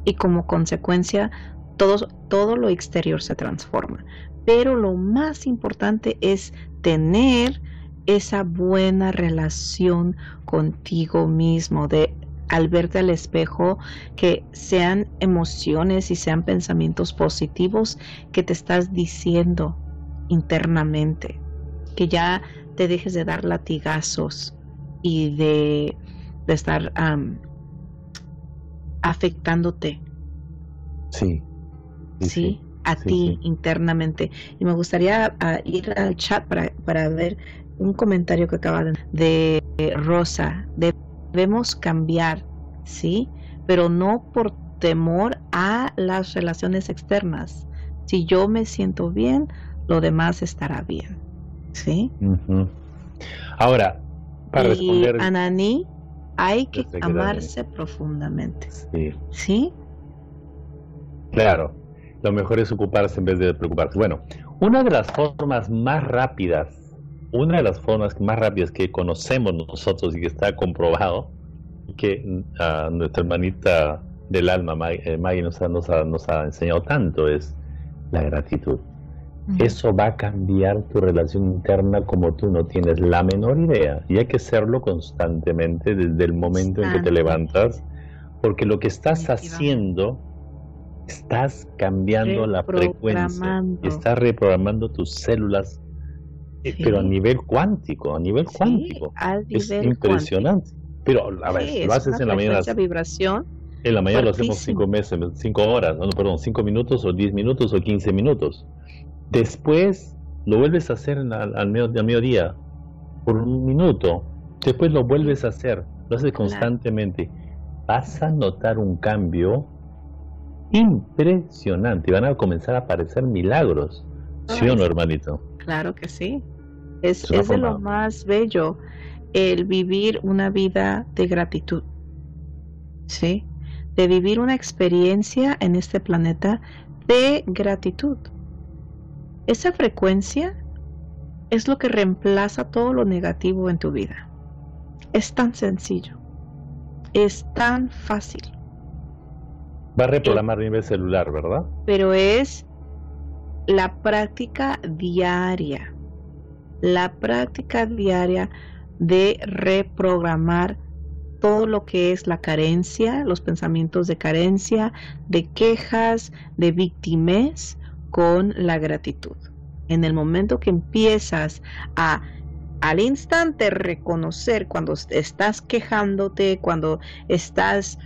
Y como consecuencia, todo, todo lo exterior se transforma. Pero lo más importante es tener esa buena relación contigo mismo, de al verte al espejo, que sean emociones y sean pensamientos positivos que te estás diciendo internamente, que ya te dejes de dar latigazos y de, estar afectándote. Sí. ¿sí? A ti internamente. Y me gustaría ah, ir al chat para, para ver un comentario que acaba de, de Rosa. Debemos cambiar, ¿sí? Pero no por temor a las relaciones externas. Si yo me siento bien, lo demás estará bien. ¿Sí? Ahora, para y responder. Anani, hay que amarse profundamente. Sí. ¿Sí? Claro, lo mejor es ocuparse en vez de preocuparse. Bueno, una de las formas más rápidas, una de las formas más rápidas que conocemos nosotros y que está comprobado, que uh, nuestra hermanita del alma, Maggie, eh, nos, ha, nos, nos ha enseñado tanto, es la gratitud. Eso va a cambiar tu relación interna como tú no tienes la menor idea. Y hay que hacerlo constantemente desde el momento en que te levantas, porque lo que estás haciendo, estás cambiando la frecuencia, estás reprogramando tus células, eh, pero a nivel cuántico, a nivel cuántico. es impresionante. Pero a ver, lo haces en la mañana. vibración en la mañana lo hacemos cinco meses, cinco horas, no, perdón, cinco minutos o diez minutos o quince minutos. Después lo vuelves a hacer al, al, mediodía, por un minuto. Después lo vuelves a hacer, lo haces constantemente. Vas a notar un cambio impresionante. Van a comenzar a aparecer milagros. ¿Sí o no, hermanito? Claro que sí. Es, es de lo más bello el vivir una vida de gratitud. ¿Sí? de vivir una experiencia en este planeta de gratitud. Esa frecuencia es lo que reemplaza todo lo negativo en tu vida. Es tan sencillo. Es tan fácil. Va a reprogramar nivel celular, ¿verdad? Pero es la práctica diaria. La práctica diaria de reprogramar todo lo que es la carencia, los pensamientos de carencia, de quejas, de víctimas con la gratitud. En el momento que empiezas a al instante reconocer cuando estás quejándote, cuando estás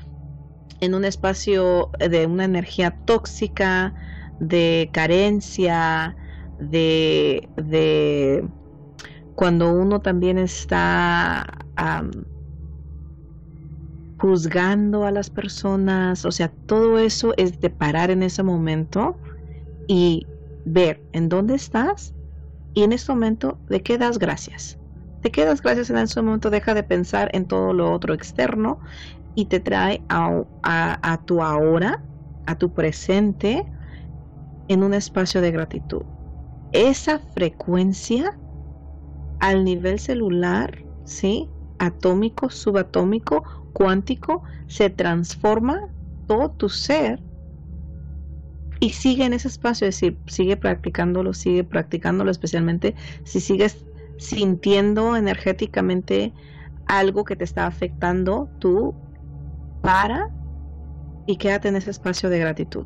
en un espacio de una energía tóxica, de carencia, de, de cuando uno también está juzgando a las personas, o sea, todo eso es de parar en ese momento y ver en dónde estás y en ese momento de qué das gracias. Te quedas gracias en ese momento, deja de pensar en todo lo otro externo y te trae a, a, a tu ahora, a tu presente, en un espacio de gratitud. Esa frecuencia al nivel celular, ¿sí? Atómico, subatómico, cuántico se transforma todo tu ser y sigue en ese espacio, es decir, sigue practicándolo, sigue practicándolo, especialmente si sigues sintiendo energéticamente algo que te está afectando, tú para y quédate en ese espacio de gratitud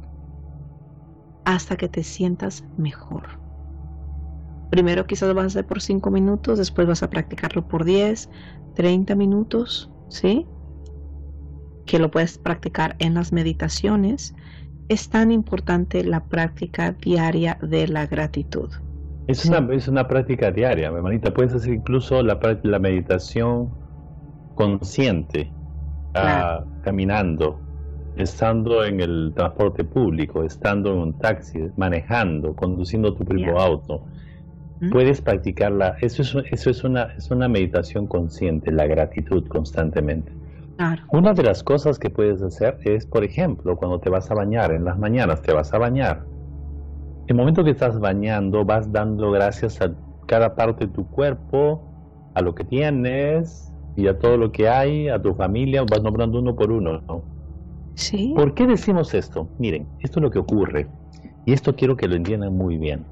hasta que te sientas mejor. Primero quizás vas a hacer por 5 minutos, después vas a practicarlo por 10, 30 minutos, ¿sí? que lo puedes practicar en las meditaciones, es tan importante la práctica diaria de la gratitud. Es, una, es una práctica diaria, mi hermanita. Puedes hacer incluso la, la meditación consciente, ah, caminando, estando en el transporte público, estando en un taxi, manejando, conduciendo tu propio auto. ¿Mm? Puedes practicarla. Eso, es, eso es, una, es una meditación consciente, la gratitud constantemente. Una de las cosas que puedes hacer es, por ejemplo, cuando te vas a bañar, en las mañanas te vas a bañar. El momento que estás bañando, vas dando gracias a cada parte de tu cuerpo, a lo que tienes y a todo lo que hay, a tu familia, vas nombrando uno por uno. ¿no? Sí. ¿Por qué decimos esto? Miren, esto es lo que ocurre y esto quiero que lo entiendan muy bien.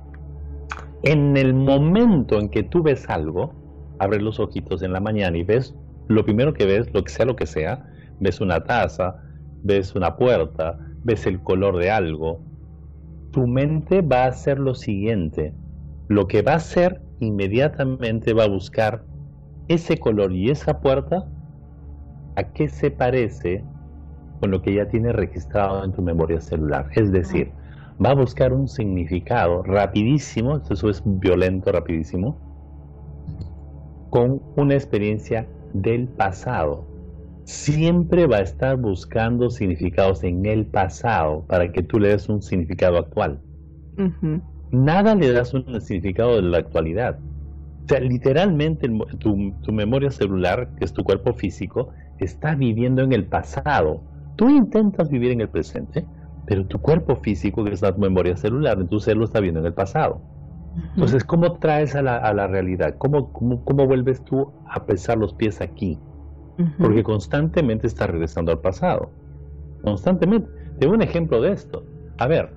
En el momento en que tú ves algo, abres los ojitos en la mañana y ves lo primero que ves, lo que sea lo que sea, ves una taza, ves una puerta, ves el color de algo, tu mente va a hacer lo siguiente. Lo que va a hacer inmediatamente va a buscar ese color y esa puerta a qué se parece con lo que ya tiene registrado en tu memoria celular. Es decir, va a buscar un significado rapidísimo, eso es violento, rapidísimo, con una experiencia del pasado. Siempre va a estar buscando significados en el pasado para que tú le des un significado actual. Nada le das un significado de la actualidad. O sea, literalmente tu, tu memoria celular, que es tu cuerpo físico, está viviendo en el pasado. Tú intentas vivir en el presente, pero tu cuerpo físico, que es la memoria celular, en tu cerebro está viendo en el pasado. Entonces, ¿cómo traes a la, a la realidad? ¿Cómo, ¿Cómo, cómo, vuelves tú a pesar los pies aquí? Porque constantemente estás regresando al pasado. Constantemente. Tengo un ejemplo de esto. A ver,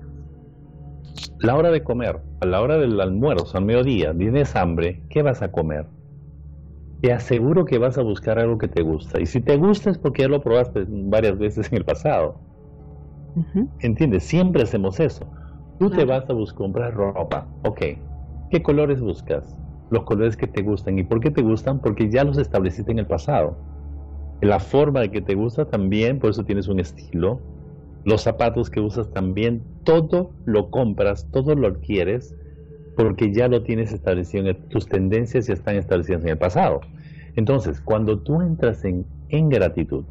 la hora de comer, a la hora del almuerzo, al mediodía, tienes hambre, ¿qué vas a comer? Te aseguro que vas a buscar algo que te gusta. Y si te gusta es porque ya lo probaste varias veces en el pasado. ¿Entiendes? Siempre hacemos eso. Tú te vas a buscar comprar ropa. Ok. ¿Qué colores buscas? Los colores que te gustan. ¿Y por qué te gustan? Porque ya los estableciste en el pasado. La forma de que te gusta también, por eso tienes un estilo. Los zapatos que usas también, todo lo compras, todo lo adquieres, porque ya lo tienes establecido, en tus tendencias ya están establecidas en el pasado. Entonces, cuando tú entras en, en gratitud,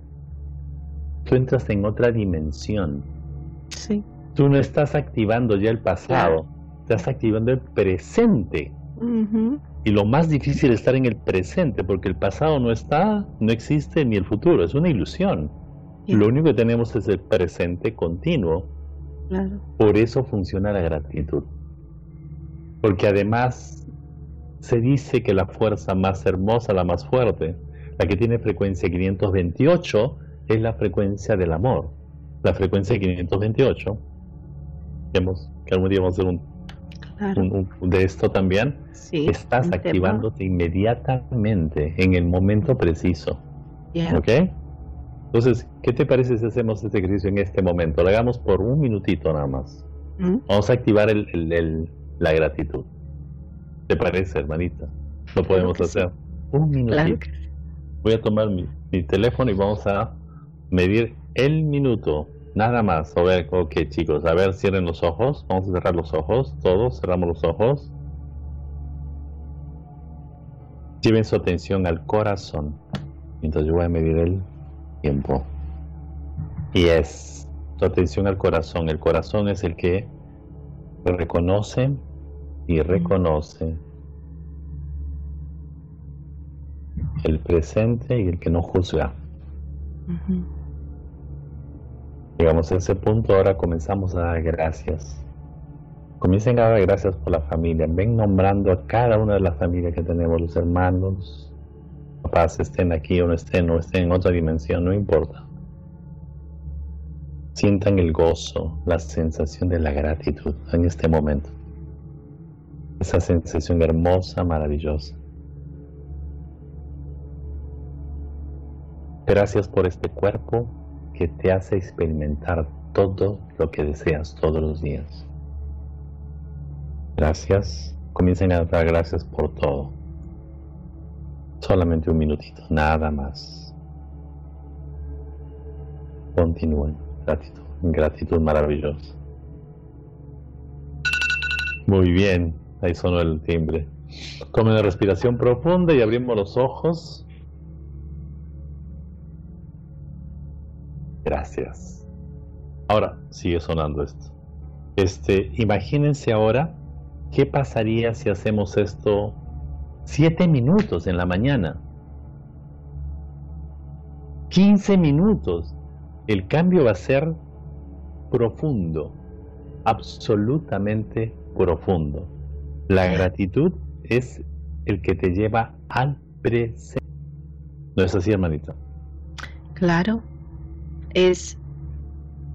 tú entras en otra dimensión. Sí. Tú no estás activando ya el pasado, estás activando el presente. Y lo más difícil es estar en el presente, porque el pasado no está, no existe ni el futuro, es una ilusión. Lo único que tenemos es el presente continuo. Claro. Por eso funciona la gratitud. Porque además se dice que la fuerza más hermosa, la más fuerte, la que tiene frecuencia 528, es la frecuencia del amor. La frecuencia 528 que algún día vamos a hacer un, de esto también, estás activándote inmediatamente en el momento preciso. ¿Ok? Entonces, ¿qué te parece si hacemos este ejercicio en este momento? Lo hagamos por un minutito nada más. Mm. Vamos a activar el, la gratitud. ¿Te parece, hermanita? Lo podemos hacer. Un minutito. Voy a tomar mi, mi teléfono y vamos a medir el minuto. Nada más. A ver, ok chicos, a ver, cierren los ojos. Vamos a cerrar los ojos. Todos cerramos los ojos. Lleven su atención al corazón. Mientras yo voy a medir el tiempo. Y es su atención al corazón. El corazón es el que reconoce y reconoce el presente y el que no juzga. Llegamos a ese punto, ahora comenzamos a dar gracias. Comiencen a dar gracias por la familia. Ven nombrando a cada una de las familias que tenemos, los hermanos, papás, estén aquí o no estén, o estén en otra dimensión, no importa. Sientan el gozo, la sensación de la gratitud en este momento. Esa sensación hermosa, maravillosa. Gracias por este cuerpo, que te hace experimentar todo lo que deseas todos los días. Gracias. Comiencen a dar gracias por todo. Solamente un minutito, nada más. Continúen. Gratitud, gratitud maravillosa. Muy bien, ahí sonó el timbre. Tomen una respiración profunda y abrimos los ojos. Gracias. Ahora sigue sonando esto. Este, imagínense ahora qué pasaría si hacemos esto siete minutos en la mañana. 15 minutos. El cambio va a ser profundo, absolutamente profundo. La gratitud es el que te lleva al presente. ¿No es así, hermanita? Claro, es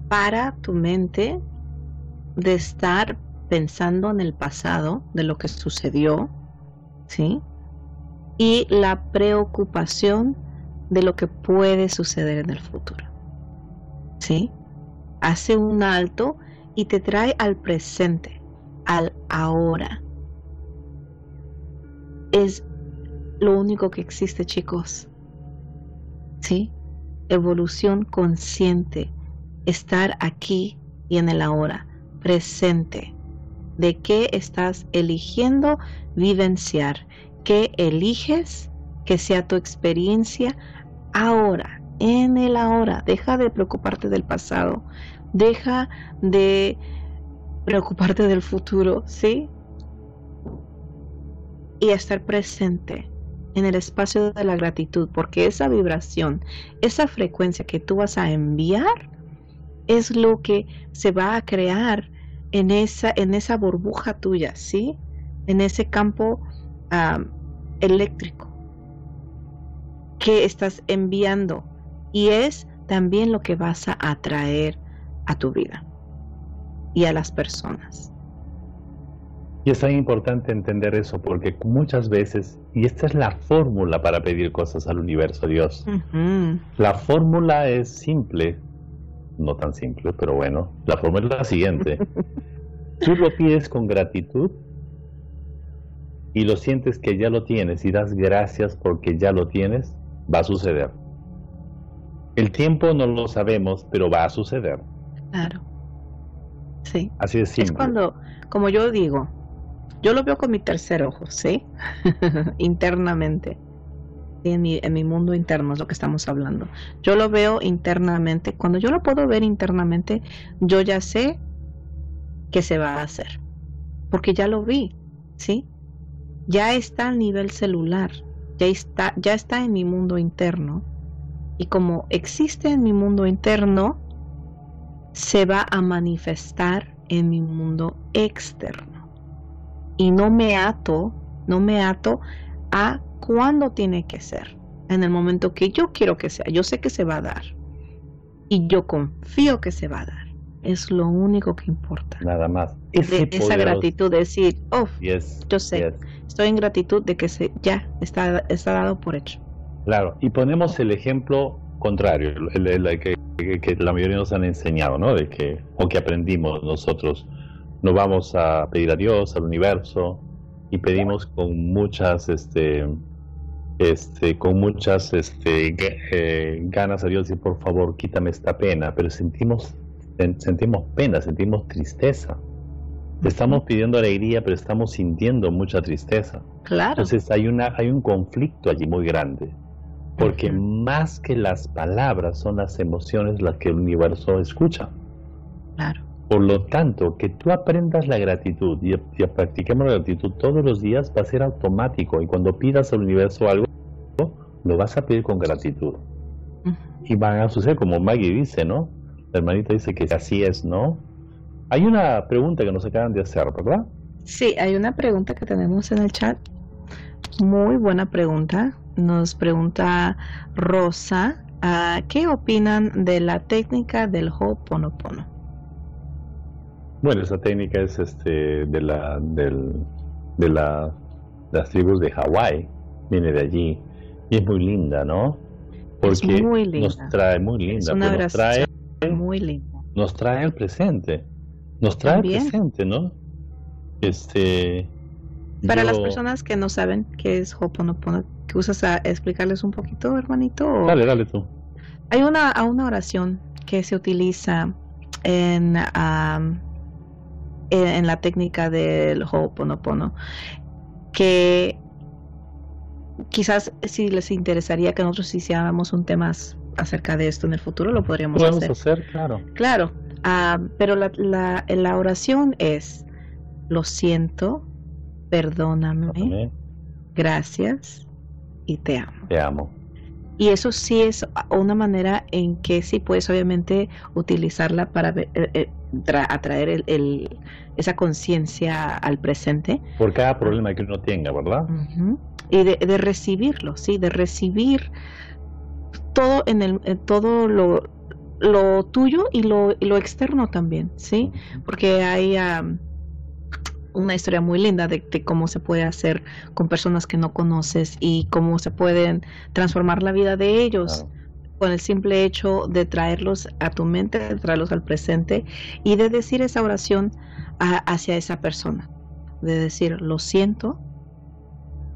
para tu mente de estar pensando en el pasado, de lo que sucedió, ¿sí? Y la preocupación de lo que puede suceder en el futuro, ¿sí? Hace un alto y te trae al presente, al ahora. Es lo único que existe, chicos. ¿Sí? Evolución consciente, estar aquí y en el ahora, presente. ¿De qué estás eligiendo vivenciar? ¿Qué eliges que sea tu experiencia ahora, en el ahora? Deja de preocuparte del pasado, deja de preocuparte del futuro, ¿sí? Y estar presente en el espacio de la gratitud, porque esa vibración, esa frecuencia que tú vas a enviar es lo que se va a crear en esa, en esa burbuja tuya, ¿sí? En ese campo eléctrico que estás enviando y es también lo que vas a atraer a tu vida y a las personas. Y es tan importante entender eso porque muchas veces, y esta es la fórmula para pedir cosas al universo, Dios, la fórmula es simple, no tan simple, pero bueno, la fórmula es la siguiente. Tú lo pides con gratitud y lo sientes que ya lo tienes y das gracias porque ya lo tienes, va a suceder. El tiempo no lo sabemos, pero va a suceder. Claro. Sí. Así es simple. Es cuando, como yo digo, yo lo veo con mi tercer ojo, ¿sí? internamente. En mi, mundo interno es lo que estamos hablando. Yo lo veo internamente. Cuando yo lo puedo ver internamente, yo ya sé qué se va a hacer. Porque ya lo vi, ¿sí? Ya está a nivel celular. Ya está, ya está en mi mundo interno. Y como existe en mi mundo interno, se va a manifestar en mi mundo externo. Y no me ato, no me ato a cuándo tiene que ser, en el momento que yo quiero que sea. Yo sé que se va a dar. Y yo confío que se va a dar. Es lo único que importa. Nada más. esa gratitud, de decir, oh, yo sé, estoy en gratitud de que se, ya está, está dado por hecho. Claro, y ponemos el ejemplo contrario, el, que, que, la mayoría nos han enseñado, ¿no? De que, o que aprendimos nosotros. Nos vamos a pedir a Dios, al universo, y pedimos con muchas, este, este, con muchas este, eh, ganas a Dios y por favor quítame esta pena, pero sentimos, sentimos pena, sentimos tristeza. Estamos pidiendo alegría, pero estamos sintiendo mucha tristeza. Claro. Entonces hay, una, hay un conflicto allí muy grande, porque más que las palabras son las emociones las que el universo escucha. Claro. Por lo tanto, que tú aprendas la gratitud y, y, practiquemos la gratitud todos los días va a ser automático y cuando pidas al universo algo, lo vas a pedir con gratitud. Y van a suceder como Maggie dice, ¿no? La hermanita dice que así es, ¿no? Hay una pregunta que nos acaban de hacer, ¿verdad? Sí, hay una pregunta que tenemos en el chat. Muy buena pregunta. Nos pregunta Rosa, ah, ¿qué opinan de la técnica del Ho'oponopono? Bueno, esa técnica es este de la del, de la, las tribus de Hawái, viene de allí y es muy linda, ¿no? Porque muy linda. nos trae muy linda, una nos trae muy linda. Nos trae el presente. Nos trae el presente, ¿no? Este para las personas que no saben qué es Ho'oponopono, ¿que usas a explicarles un poquito, hermanito? Dale, dale tú. Hay una, una oración que se utiliza en, en la técnica del Ho'oponopono que quizás si les interesaría que nosotros hiciéramos un tema acerca de esto en el futuro, lo podríamos Podemos hacer. hacer, claro. Claro, ah, pero la, la, la, oración es, lo siento, perdóname, gracias y te amo. Te amo. Y eso sí es una manera en que sí puedes obviamente utilizarla para eh, eh, atraer el, esa conciencia al presente. Por cada problema que uno tenga, ¿verdad? y de, recibirlo, sí, de recibir todo en el todo lo, lo tuyo y lo, lo, externo también, sí, porque hay una historia muy linda de, cómo se puede hacer con personas que no conoces y cómo se pueden transformar la vida de ellos. Con el simple hecho de traerlos a tu mente, de traerlos al presente y de decir esa oración hacia esa persona, de decir, lo siento,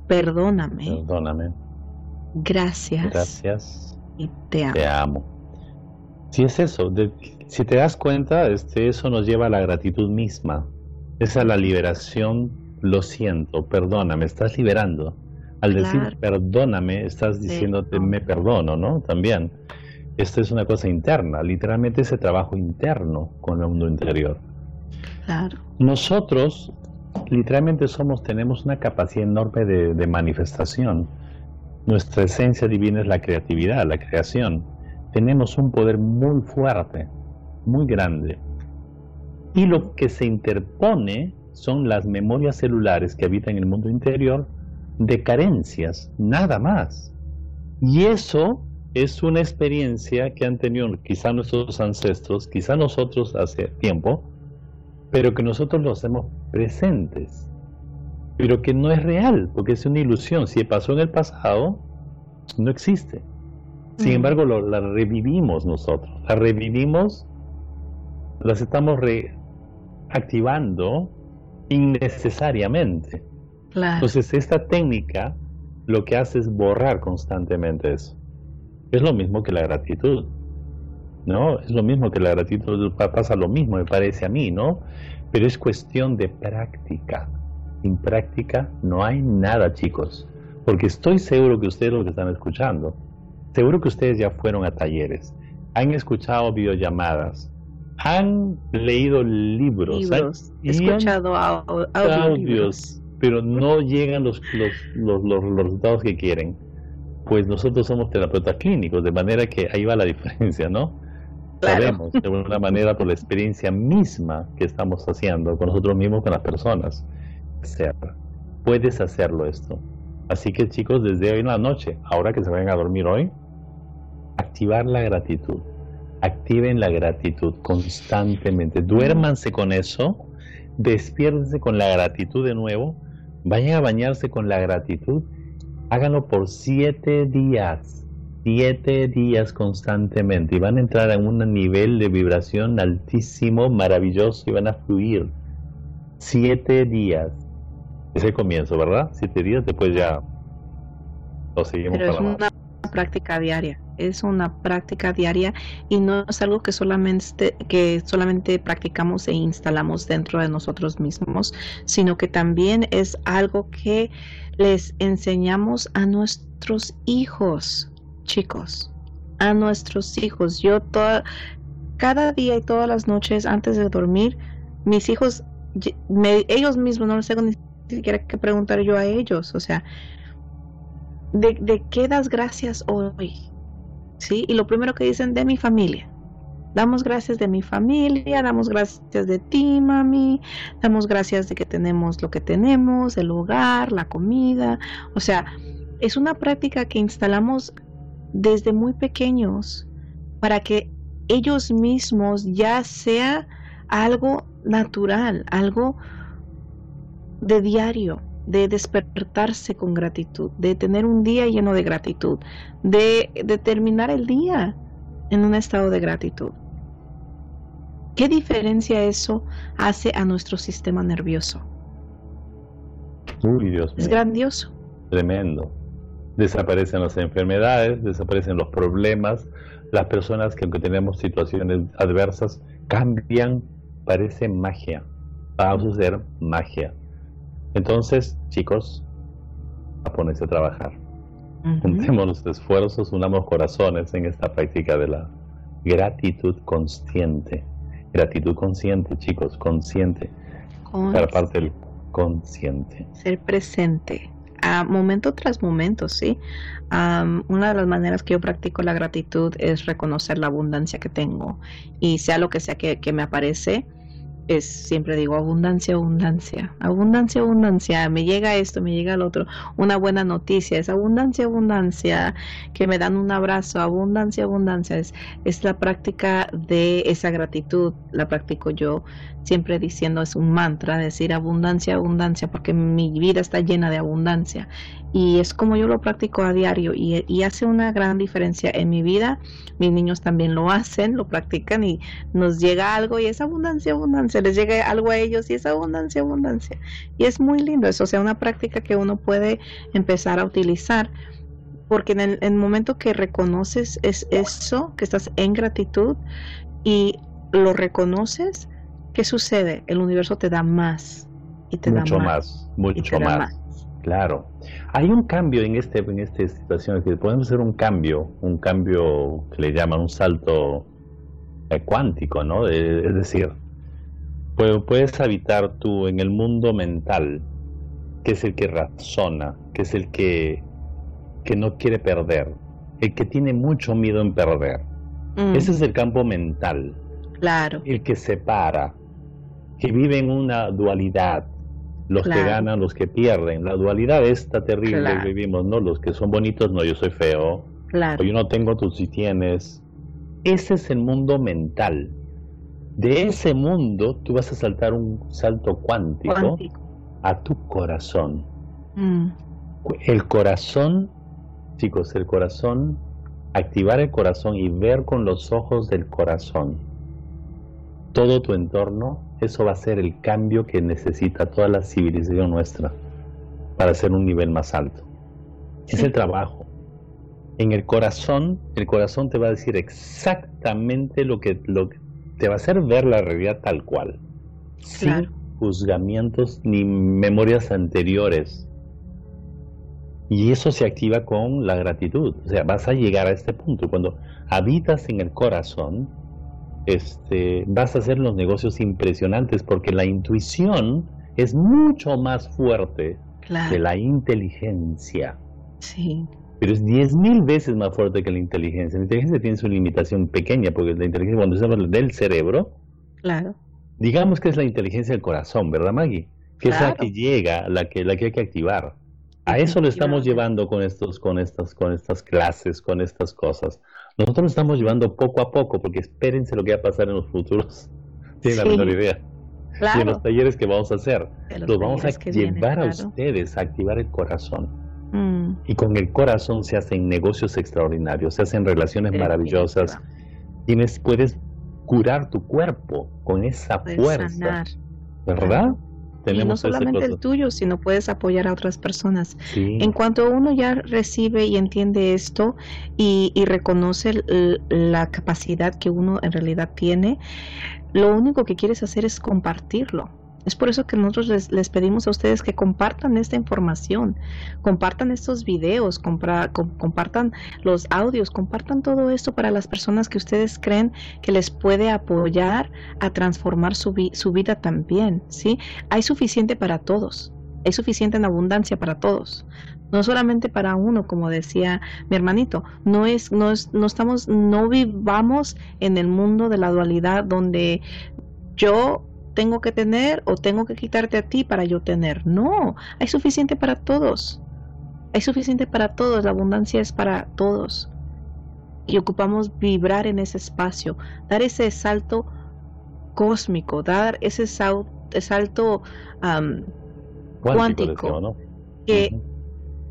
Perdóname. Perdóname. Gracias. Gracias. Y te amo. Te amo. Si es eso, si te das cuenta, este, eso nos lleva a la gratitud misma. Esa es la liberación, lo siento, perdóname, estás liberando. Al decir perdóname, estás diciéndote me perdono, ¿no? También. Esto es una cosa interna, literalmente ese trabajo interno con el mundo interior. Claro. Nosotros literalmente somos, tenemos una capacidad enorme de, manifestación. Nuestra esencia divina es la creatividad, la creación. Tenemos un poder muy fuerte. muy grande. Y lo que se interpone son las memorias celulares que habitan en el mundo interior de carencias, nada más. Y eso es una experiencia que han tenido quizá nuestros ancestros, quizá nosotros hace tiempo, pero que nosotros lo hacemos presentes, pero que no es real, porque es una ilusión. Si pasó en el pasado, no existe. Sin embargo, la revivimos nosotros, la revivimos, las estamos reactivando innecesariamente. Entonces, esta técnica lo que hace es borrar constantemente eso. Es lo mismo que la gratitud, ¿no? Es lo mismo que la gratitud, pasa lo mismo, me parece a mí, ¿no? Pero es cuestión de práctica. Sin práctica no hay nada, chicos. Porque estoy seguro que ustedes lo que están escuchando, seguro que ustedes ya fueron a talleres, han escuchado videollamamas, han leído libros, libros han, escuchado audios, pero no llegan los, los, los, resultados que quieren. Pues nosotros somos terapeutas clínicos, de manera que ahí va la diferencia, ¿no? Sabemos de alguna manera por la experiencia misma que estamos haciendo con nosotros mismos, con las personas. puedes hacerlo esto. Así que chicos, desde hoy en la noche, ahora que se vayan a dormir hoy, activar la gratitud activen la gratitud constantemente. Duérmanse con eso, despiérdense con la gratitud de nuevo, vayan a bañarse con la gratitud, háganlo por siete días, siete días constantemente y van a entrar en un nivel de vibración altísimo, maravilloso y van a fluir. Siete días. Es el comienzo, ¿verdad? Siete días, después ya lo seguimos Pero es una práctica diaria es una práctica diaria y no es algo que solamente, que solamente practicamos e instalamos dentro de nosotros mismos, sino que también es algo que les enseñamos a nuestros hijos, chicos, a nuestros hijos. Yo toda, cada día y todas las noches antes de dormir, mis hijos, ellos mismos, no les tengo ni siquiera que preguntar yo a ellos, o sea, ¿de, de qué das gracias hoy? Y lo primero que dicen de mi familia. Damos gracias de mi familia, damos gracias de ti, mami, damos gracias de que tenemos lo que tenemos, el hogar, la comida. O sea, es una práctica que instalamos desde muy pequeños para que ellos mismos ya sea algo natural, algo de diario de despertarse con gratitud, de tener un día lleno de gratitud, de, terminar el día en un estado de gratitud. ¿Qué diferencia eso hace a nuestro sistema nervioso? Uy, Dios Es grandioso. Tremendo. Desaparecen las enfermedades, desaparecen los problemas, las personas que aunque tenemos situaciones adversas cambian, parece magia. Va a suceder magia entonces, chicos, a ponerse a trabajar. Juntemos los esfuerzos, unamos corazones en esta práctica de la gratitud consciente. Gratitud consciente, chicos, consciente. Para parte del consciente. Ser presente. A momento tras momento, ¿sí? una de las maneras que yo practico la gratitud es reconocer la abundancia que tengo y sea lo que sea que, que me aparece, es siempre digo abundancia, abundancia, abundancia, abundancia, me llega esto, me llega el otro, una buena noticia, es abundancia, abundancia, que me dan un abrazo, abundancia, abundancia, es, es la práctica de esa gratitud, la practico yo siempre diciendo es un mantra, decir abundancia, abundancia, porque mi vida está llena de abundancia y es como yo lo practico a diario y, y, hace una gran diferencia en mi vida. Mis niños también lo hacen, lo practican y nos llega algo y es abundancia, abundancia, les llega algo a ellos y es abundancia, abundancia. Y es muy lindo eso, o sea, una práctica que uno puede empezar a utilizar porque en el, en el momento que reconoces es eso, que estás en gratitud y lo reconoces, ¿qué sucede? El universo te da más y te mucho da más, mucho más. Claro. Hay un cambio en este en esta situación que podemos hacer un cambio, un cambio que le llaman un salto eh, cuántico, ¿no? es decir, puedes habitar tú en el mundo mental, que es el que razona, que es el que, que no quiere perder, el que tiene mucho miedo en perder. Mm. Ese es el campo mental. Claro. El que separa, que vive en una dualidad. Los que ganan, los que pierden. La dualidad está terrible que vivimos, ¿no? Los que son bonitos, no, yo soy feo. Claro. O yo no tengo, tú sí tienes. Ese es el mundo mental. De ese mundo tú vas a saltar un salto cuántico, a tu corazón. Mm. El corazón, chicos, el corazón, activar el corazón y ver con los ojos del corazón todo tu entorno, eso va a ser el cambio que necesita toda la civilización nuestra para hacer un nivel más alto. Es el trabajo. En el corazón, el corazón te va a decir exactamente lo que, lo te va a hacer ver la realidad tal cual, sin juzgamientos ni memorias anteriores. Y eso se activa con la gratitud. O sea, vas a llegar a este punto. Cuando habitas en el corazón, este, vas a hacer los negocios impresionantes porque la intuición es mucho más fuerte que la inteligencia. Sí. Pero es diez mil veces más fuerte que la inteligencia. La inteligencia tiene su limitación pequeña porque la inteligencia, cuando estamos del cerebro, claro. digamos que es la inteligencia del corazón, ¿verdad, Maggie? Que es la que llega, la que, la que hay que activar. A eso lo estamos llevando con estos, con estas, con estas clases, con estas cosas. Nosotros lo estamos llevando poco a poco, porque espérense lo que va a pasar en los futuros. Tienen la menor idea. Y en los talleres que vamos a hacer, los, vamos a llevar a ustedes a activar el corazón. Mm. Y con el corazón se hacen negocios extraordinarios, se hacen relaciones maravillosas. Tienes, puedes curar tu cuerpo con esa fuerza. ¿Verdad? y no solamente el tuyo, sino puedes apoyar a otras personas. En cuanto uno ya recibe y entiende esto y, y reconoce la capacidad que uno en realidad tiene, lo único que quieres hacer es compartirlo es por eso que nosotros les, pedimos a ustedes que compartan esta información, compartan estos videos, compartan los audios, compartan todo esto para las personas que ustedes creen que les puede apoyar a transformar su, su vida también, ¿sí? Hay suficiente para todos, hay suficiente en abundancia para todos no solamente para uno, como decía mi hermanito, no es, no es, no estamos, no vivamos en el mundo de la dualidad donde yo tengo que tener o tengo que quitarte a ti para yo tener. No, hay suficiente para todos. Hay suficiente para todos, la abundancia es para todos. Y ocupamos vibrar en ese espacio, dar ese salto cósmico, dar ese salto cuántico, que,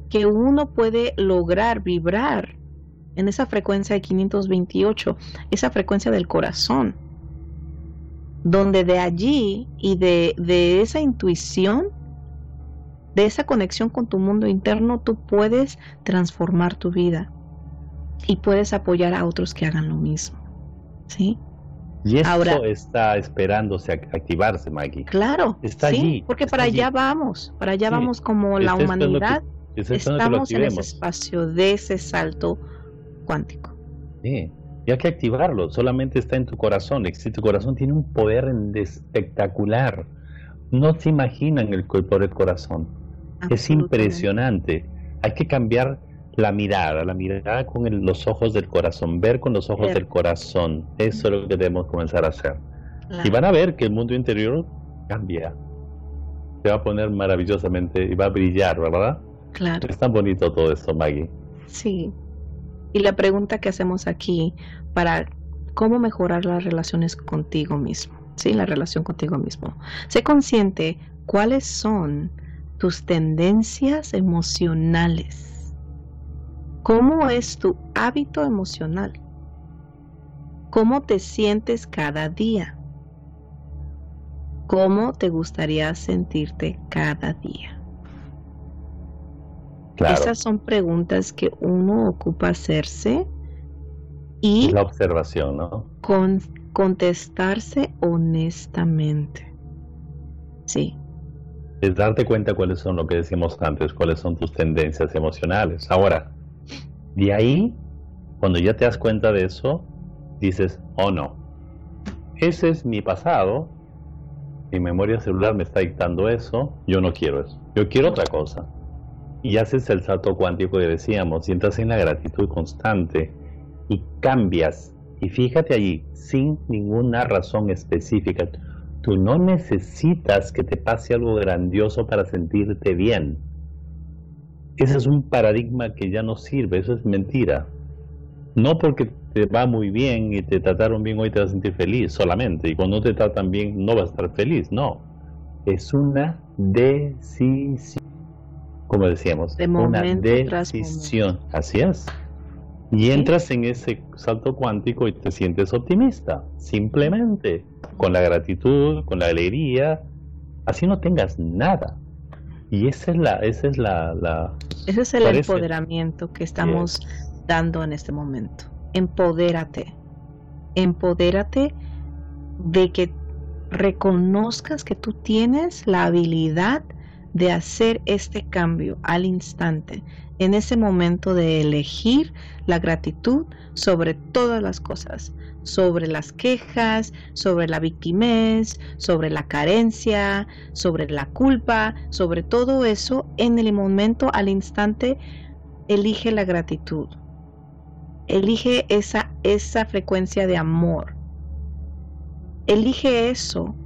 que uno puede lograr vibrar en esa frecuencia de 528, esa frecuencia del corazón donde de allí y de, de esa intuición, de esa conexión con tu mundo interno, tú puedes transformar tu vida y puedes apoyar a otros que hagan lo mismo. ¿Sí? Y eso está esperándose a activarse, Maggie. Claro, está allí. Porque para allá vamos, para allá vamos como la humanidad. estamos en ese espacio de ese salto cuántico. Sí. Y hay que activarlo, solamente está en tu corazón. Tu corazón tiene un poder espectacular. No se imaginan el cuerpo del corazón. Es impresionante. Hay que cambiar la mirada, la mirada con los ojos del corazón, ver con los ojos del corazón. Eso es lo que debemos comenzar a hacer. Y van a ver que el mundo interior cambia. Se va a poner maravillosamente y va a brillar, ¿verdad? Claro. Es tan bonito todo esto, Maggie. Sí, y la pregunta que hacemos aquí para cómo mejorar las relaciones contigo mismo, ¿sí? La relación contigo mismo. Sé consciente cuáles son tus tendencias emocionales. ¿Cómo es tu hábito emocional? ¿Cómo te sientes cada día? ¿Cómo te gustaría sentirte cada día? Esas son preguntas que uno ocupa hacerse y la observación, ¿no? Con, contestarse honestamente. Sí. Es darte cuenta cuáles son lo que decíamos antes, cuáles son tus tendencias emocionales. Ahora, de ahí, cuando ya te das cuenta de eso, dices, oh no, ese es mi pasado, mi memoria celular me está dictando eso, yo no quiero eso, yo quiero otra cosa y haces el salto cuántico que decíamos, y entras en la gratitud constante y cambias Y fíjate allí, sin ninguna razón específica. Tú no necesitas que te pase algo grandioso para sentirte bien. Ese es un paradigma que ya no sirve, eso es mentira. No porque te va muy bien y te trataron bien hoy te vas a sentir feliz solamente. Y cuando no te tratan bien no vas a estar feliz, no. Es una decisión. Como decíamos, una decisión. Así es. Y entras en ese salto cuántico y te sientes optimista, simplemente, con la gratitud, con la alegría, así no tengas nada. Y esa es la, esa es la, ese es el empoderamiento que estamos dando en este momento. Empodérate. Empodérate de que reconozcas que tú tienes la habilidad de hacer este cambio al instante, en ese momento de elegir la gratitud sobre todas las cosas, sobre las quejas, sobre la victimez, sobre la carencia, sobre la culpa, sobre todo eso, en el momento, al instante, elige la gratitud. Elige esa, esa frecuencia de amor. Elige eso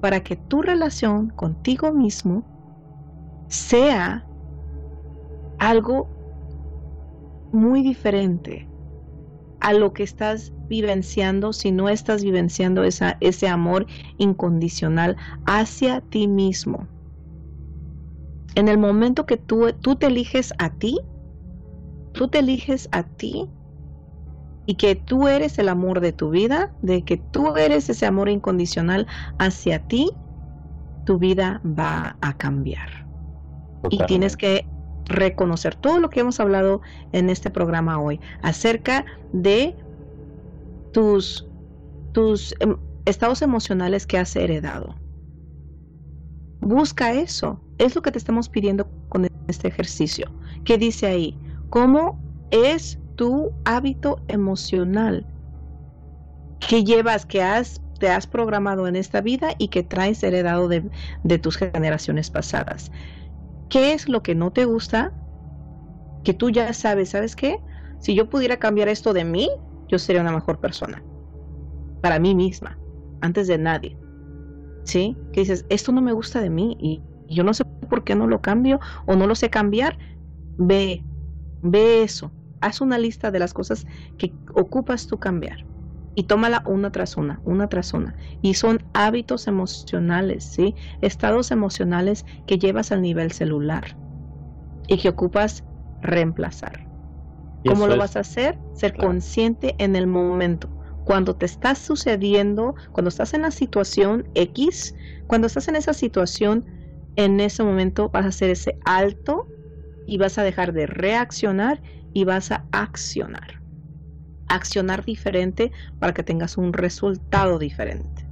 para que tu relación contigo mismo sea algo muy diferente a lo que estás vivenciando si no estás vivenciando esa, ese amor incondicional hacia ti mismo. En el momento que tú, tú te eliges a ti, tú te eliges a ti y que tú eres el amor de tu vida, de que tú eres ese amor incondicional hacia ti, tu vida va a cambiar. Y tienes que reconocer todo lo que hemos hablado en este programa hoy acerca de tus, tus em, estados emocionales que has heredado. Busca eso. Es lo que te estamos pidiendo con este ejercicio. ¿Qué dice ahí? ¿Cómo es tu hábito emocional que llevas, que has, te has programado en esta vida y que traes heredado de, de tus generaciones pasadas? ¿Qué es lo que no te gusta? Que tú ya sabes, ¿sabes qué? Si yo pudiera cambiar esto de mí, yo sería una mejor persona. Para mí misma, antes de nadie. ¿Sí? Que dices, esto no me gusta de mí y yo no sé por qué no lo cambio o no lo sé cambiar. Ve, ve eso. Haz una lista de las cosas que ocupas tú cambiar y tómala una tras una, una tras una. Y son hábitos emocionales, ¿sí? Estados emocionales que llevas al nivel celular y que ocupas reemplazar. ¿Cómo lo vas a hacer? Ser consciente en el momento. Cuando te está sucediendo, cuando estás en la situación X, cuando estás en esa situación, en ese momento vas a hacer ese alto y vas a dejar de reaccionar y vas a accionar accionar diferente para que tengas un resultado diferente.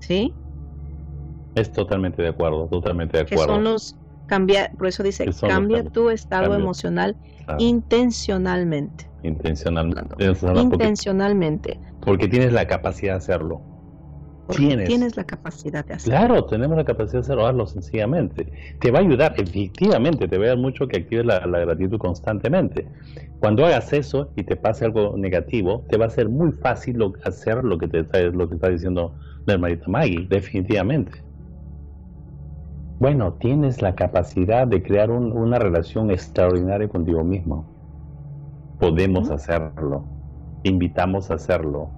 ¿Sí? Es totalmente de acuerdo, totalmente de acuerdo. Que son los cambia, por eso dice, cambia tu estado emocional intencionalmente. Intencionalmente. Intencionalmente. porque tienes la capacidad de hacerlo tienes. la capacidad de hacerlo. Claro, tenemos la capacidad de hacerlo, hazlo sencillamente. Te va a ayudar, efectivamente, te va a ayudar mucho que actives la, gratitud constantemente. Cuando hagas eso y te pase algo negativo, te va a ser muy fácil hacer lo que te está, lo que está diciendo la hermanita Maggie, definitivamente. Bueno, tienes la capacidad de crear una relación extraordinaria contigo mismo. Podemos hacerlo. Invitamos a hacerlo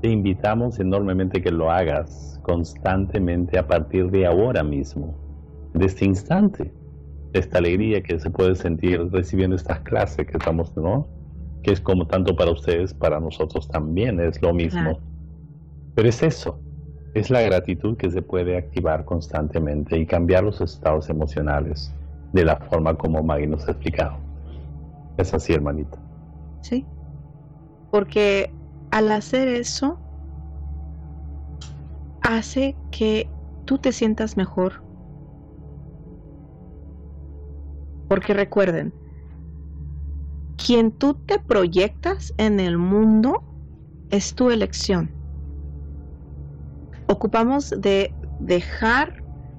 te invitamos enormemente que lo hagas constantemente a partir de ahora mismo, de este instante. Esta alegría que se puede sentir recibiendo estas clases que estamos, ¿no? Que es como tanto para ustedes, para nosotros también es lo mismo. Pero es eso, es la gratitud que se puede activar constantemente y cambiar los estados emocionales de la forma como Maggie nos ha explicado. Es así, hermanita. Sí, porque al hacer eso, hace que tú te sientas mejor. Porque recuerden, quien tú te proyectas en el mundo es tu elección. Ocupamos de dejar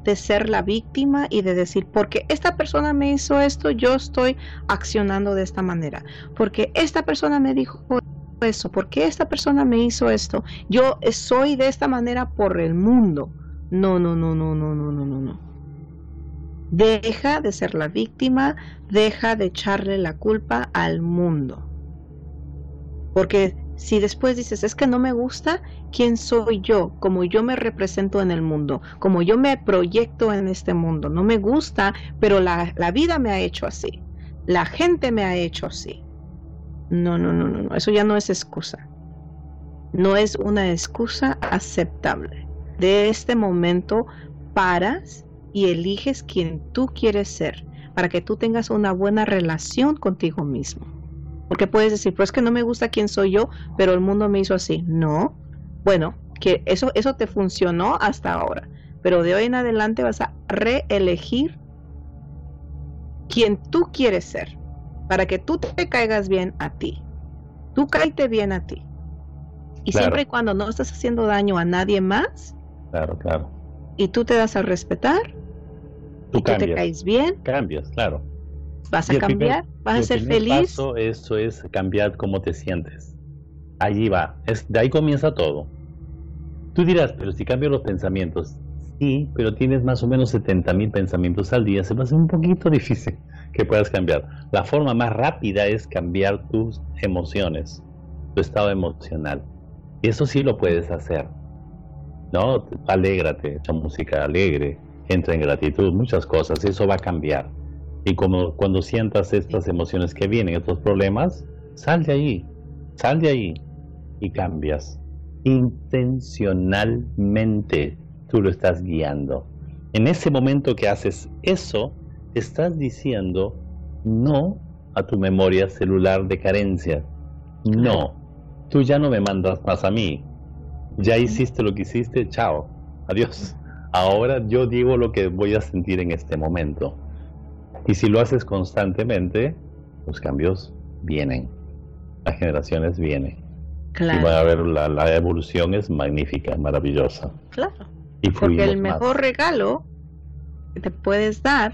de ser la víctima y de decir, porque esta persona me hizo esto, yo estoy accionando de esta manera. Porque esta persona me dijo eso? ¿Por qué esta persona me hizo esto? Yo soy de esta manera por el mundo. No, no, no, no, no, no, no, no, no. Deja de ser la víctima, deja de echarle la culpa al mundo. Porque si después dices, es que no me gusta, ¿quién soy yo? Como yo me represento en el mundo, como yo me proyecto en este mundo. No me gusta, pero la, la vida me ha hecho así. La gente me ha hecho así. No, no, no, no, no. Eso ya no es excusa. No es una excusa aceptable. De este momento paras y eliges quien tú quieres ser para que tú tengas una buena relación contigo mismo. Porque puedes decir, pues que no me gusta quién soy yo, pero el mundo me hizo así. No. Bueno, que eso, eso te funcionó hasta ahora. Pero de hoy en adelante vas a reelegir quien tú quieres ser. Para que tú te caigas bien a ti. Tú caíte bien a ti. Y siempre y cuando no estás haciendo daño a nadie más. Claro, claro. Y tú te das a respetar. Tú y tú te caes bien. Cambias, claro. Vas a cambiar, vas a ser feliz. Paso, eso es cambiar cómo te sientes. Allí va, es, de ahí comienza todo. Tú dirás, pero si cambio los pensamientos, sí, pero tienes más o menos 70 mil pensamientos al día, se va a hacer un poquito difícil que puedas cambiar. La forma más rápida es cambiar tus emociones, tu estado emocional. Y eso sí lo puedes hacer. ¿No? Alégrate, echa música alegre, entra en gratitud, muchas cosas, eso va a cambiar. Y como cuando sientas estas emociones que vienen, estos problemas, sal de ahí, sal de ahí y cambias. Intencionalmente tú lo estás guiando. En ese momento que haces eso, estás diciendo no a tu memoria celular de carencia. No, tú ya no me mandas más a mí. Ya hiciste lo que hiciste, chao, adiós. Ahora yo digo lo que voy a sentir en este momento. Y si lo haces constantemente, los cambios vienen, las generaciones vienen. Claro. Y va a ver, la, la evolución es magnífica, maravillosa. Claro. Y Porque el más. mejor regalo que te puedes dar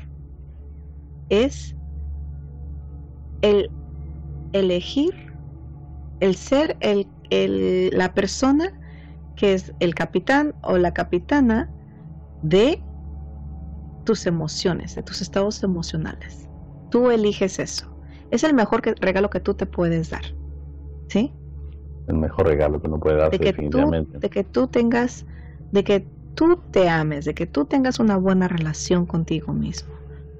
es el elegir, el ser el, el, la persona que es el capitán o la capitana de tus emociones, de tus estados emocionales. Tú eliges eso. Es el mejor que, regalo que tú te puedes dar. ¿Sí? El mejor regalo que uno puede dar De que, tú, definitivamente. de que tú tengas, de que tú te ames, de que tú tengas una buena relación contigo mismo.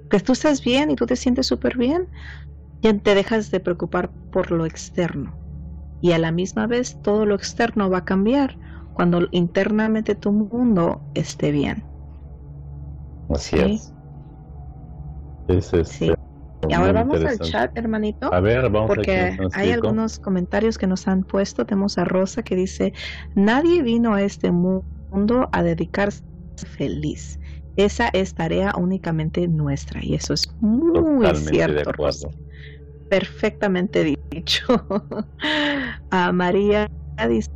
Que tú estás bien y tú te sientes súper bien, ya te dejas de preocupar por lo externo. Y a la misma vez todo lo externo va a cambiar cuando internamente tu mundo esté bien. Así Sí. es. Es este, Sí. Y ahora vamos al chat, hermanito. A ver, vamos Porque hay algunos comentarios que nos han puesto. Tenemos a Rosa que dice, nadie vino a este mu- mundo a dedicarse feliz. Esa es tarea únicamente nuestra. Y eso es muy Totalmente cierto. Perfectamente dicho. a María dice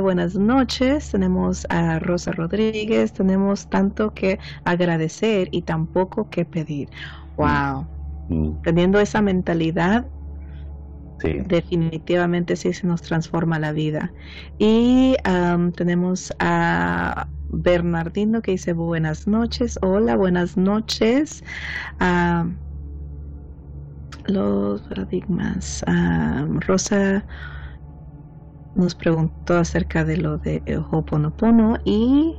buenas noches. Tenemos a Rosa Rodríguez. Tenemos tanto que agradecer y tan poco que pedir. Wow. Mm, Teniendo esa mentalidad, Sí, definitivamente sí se nos transforma la vida. Y tenemos a Bernardino que dice buenas noches. Hola, buenas noches. Los paradigmas. Rosa nos preguntó acerca de lo de Ho'oponopono y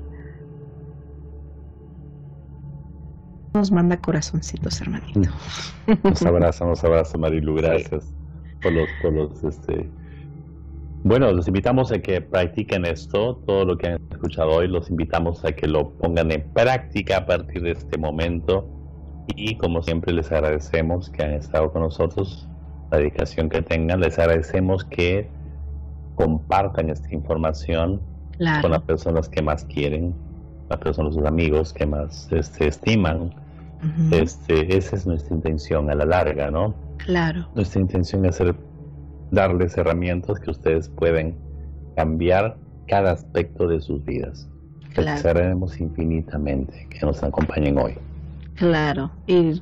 nos manda corazoncitos, hermanito. nos abraza, nos abraza Marilu, gracias por los, por los, este... Bueno, los invitamos a que practiquen esto, todo lo que han escuchado hoy, los invitamos a que lo pongan en práctica a partir de este momento y como siempre les agradecemos que han estado con nosotros, la dedicación que tengan, les agradecemos que compartan esta información Claro. con las personas que más quieren, las personas, sus amigos que más este, estiman. Este, esa es nuestra intención a la larga, ¿no? Claro. Nuestra intención es ser, darles herramientas que ustedes pueden cambiar cada aspecto de sus vidas. Claro. agradecemos infinitamente que nos acompañen hoy. Claro, y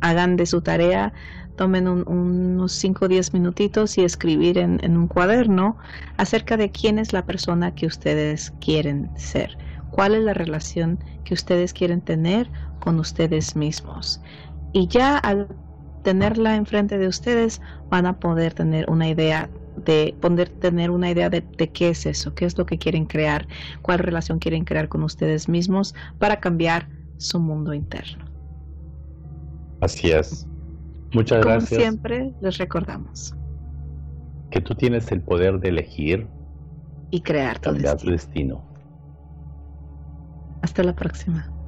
hagan de su tarea tomen unos 5 o 10 minutitos y escribir en, en un cuaderno acerca de quién es la persona que ustedes quieren ser, cuál es la relación que ustedes quieren tener con ustedes mismos. Y ya al tenerla enfrente de ustedes van a poder tener una idea de poder tener una idea de, qué es eso, qué es lo que quieren crear, cuál relación quieren crear con ustedes mismos para cambiar su mundo interno. Así es. Muchas Como gracias. siempre, les recordamos. Que tú tienes el poder de elegir y crear tu destino. Hasta la próxima.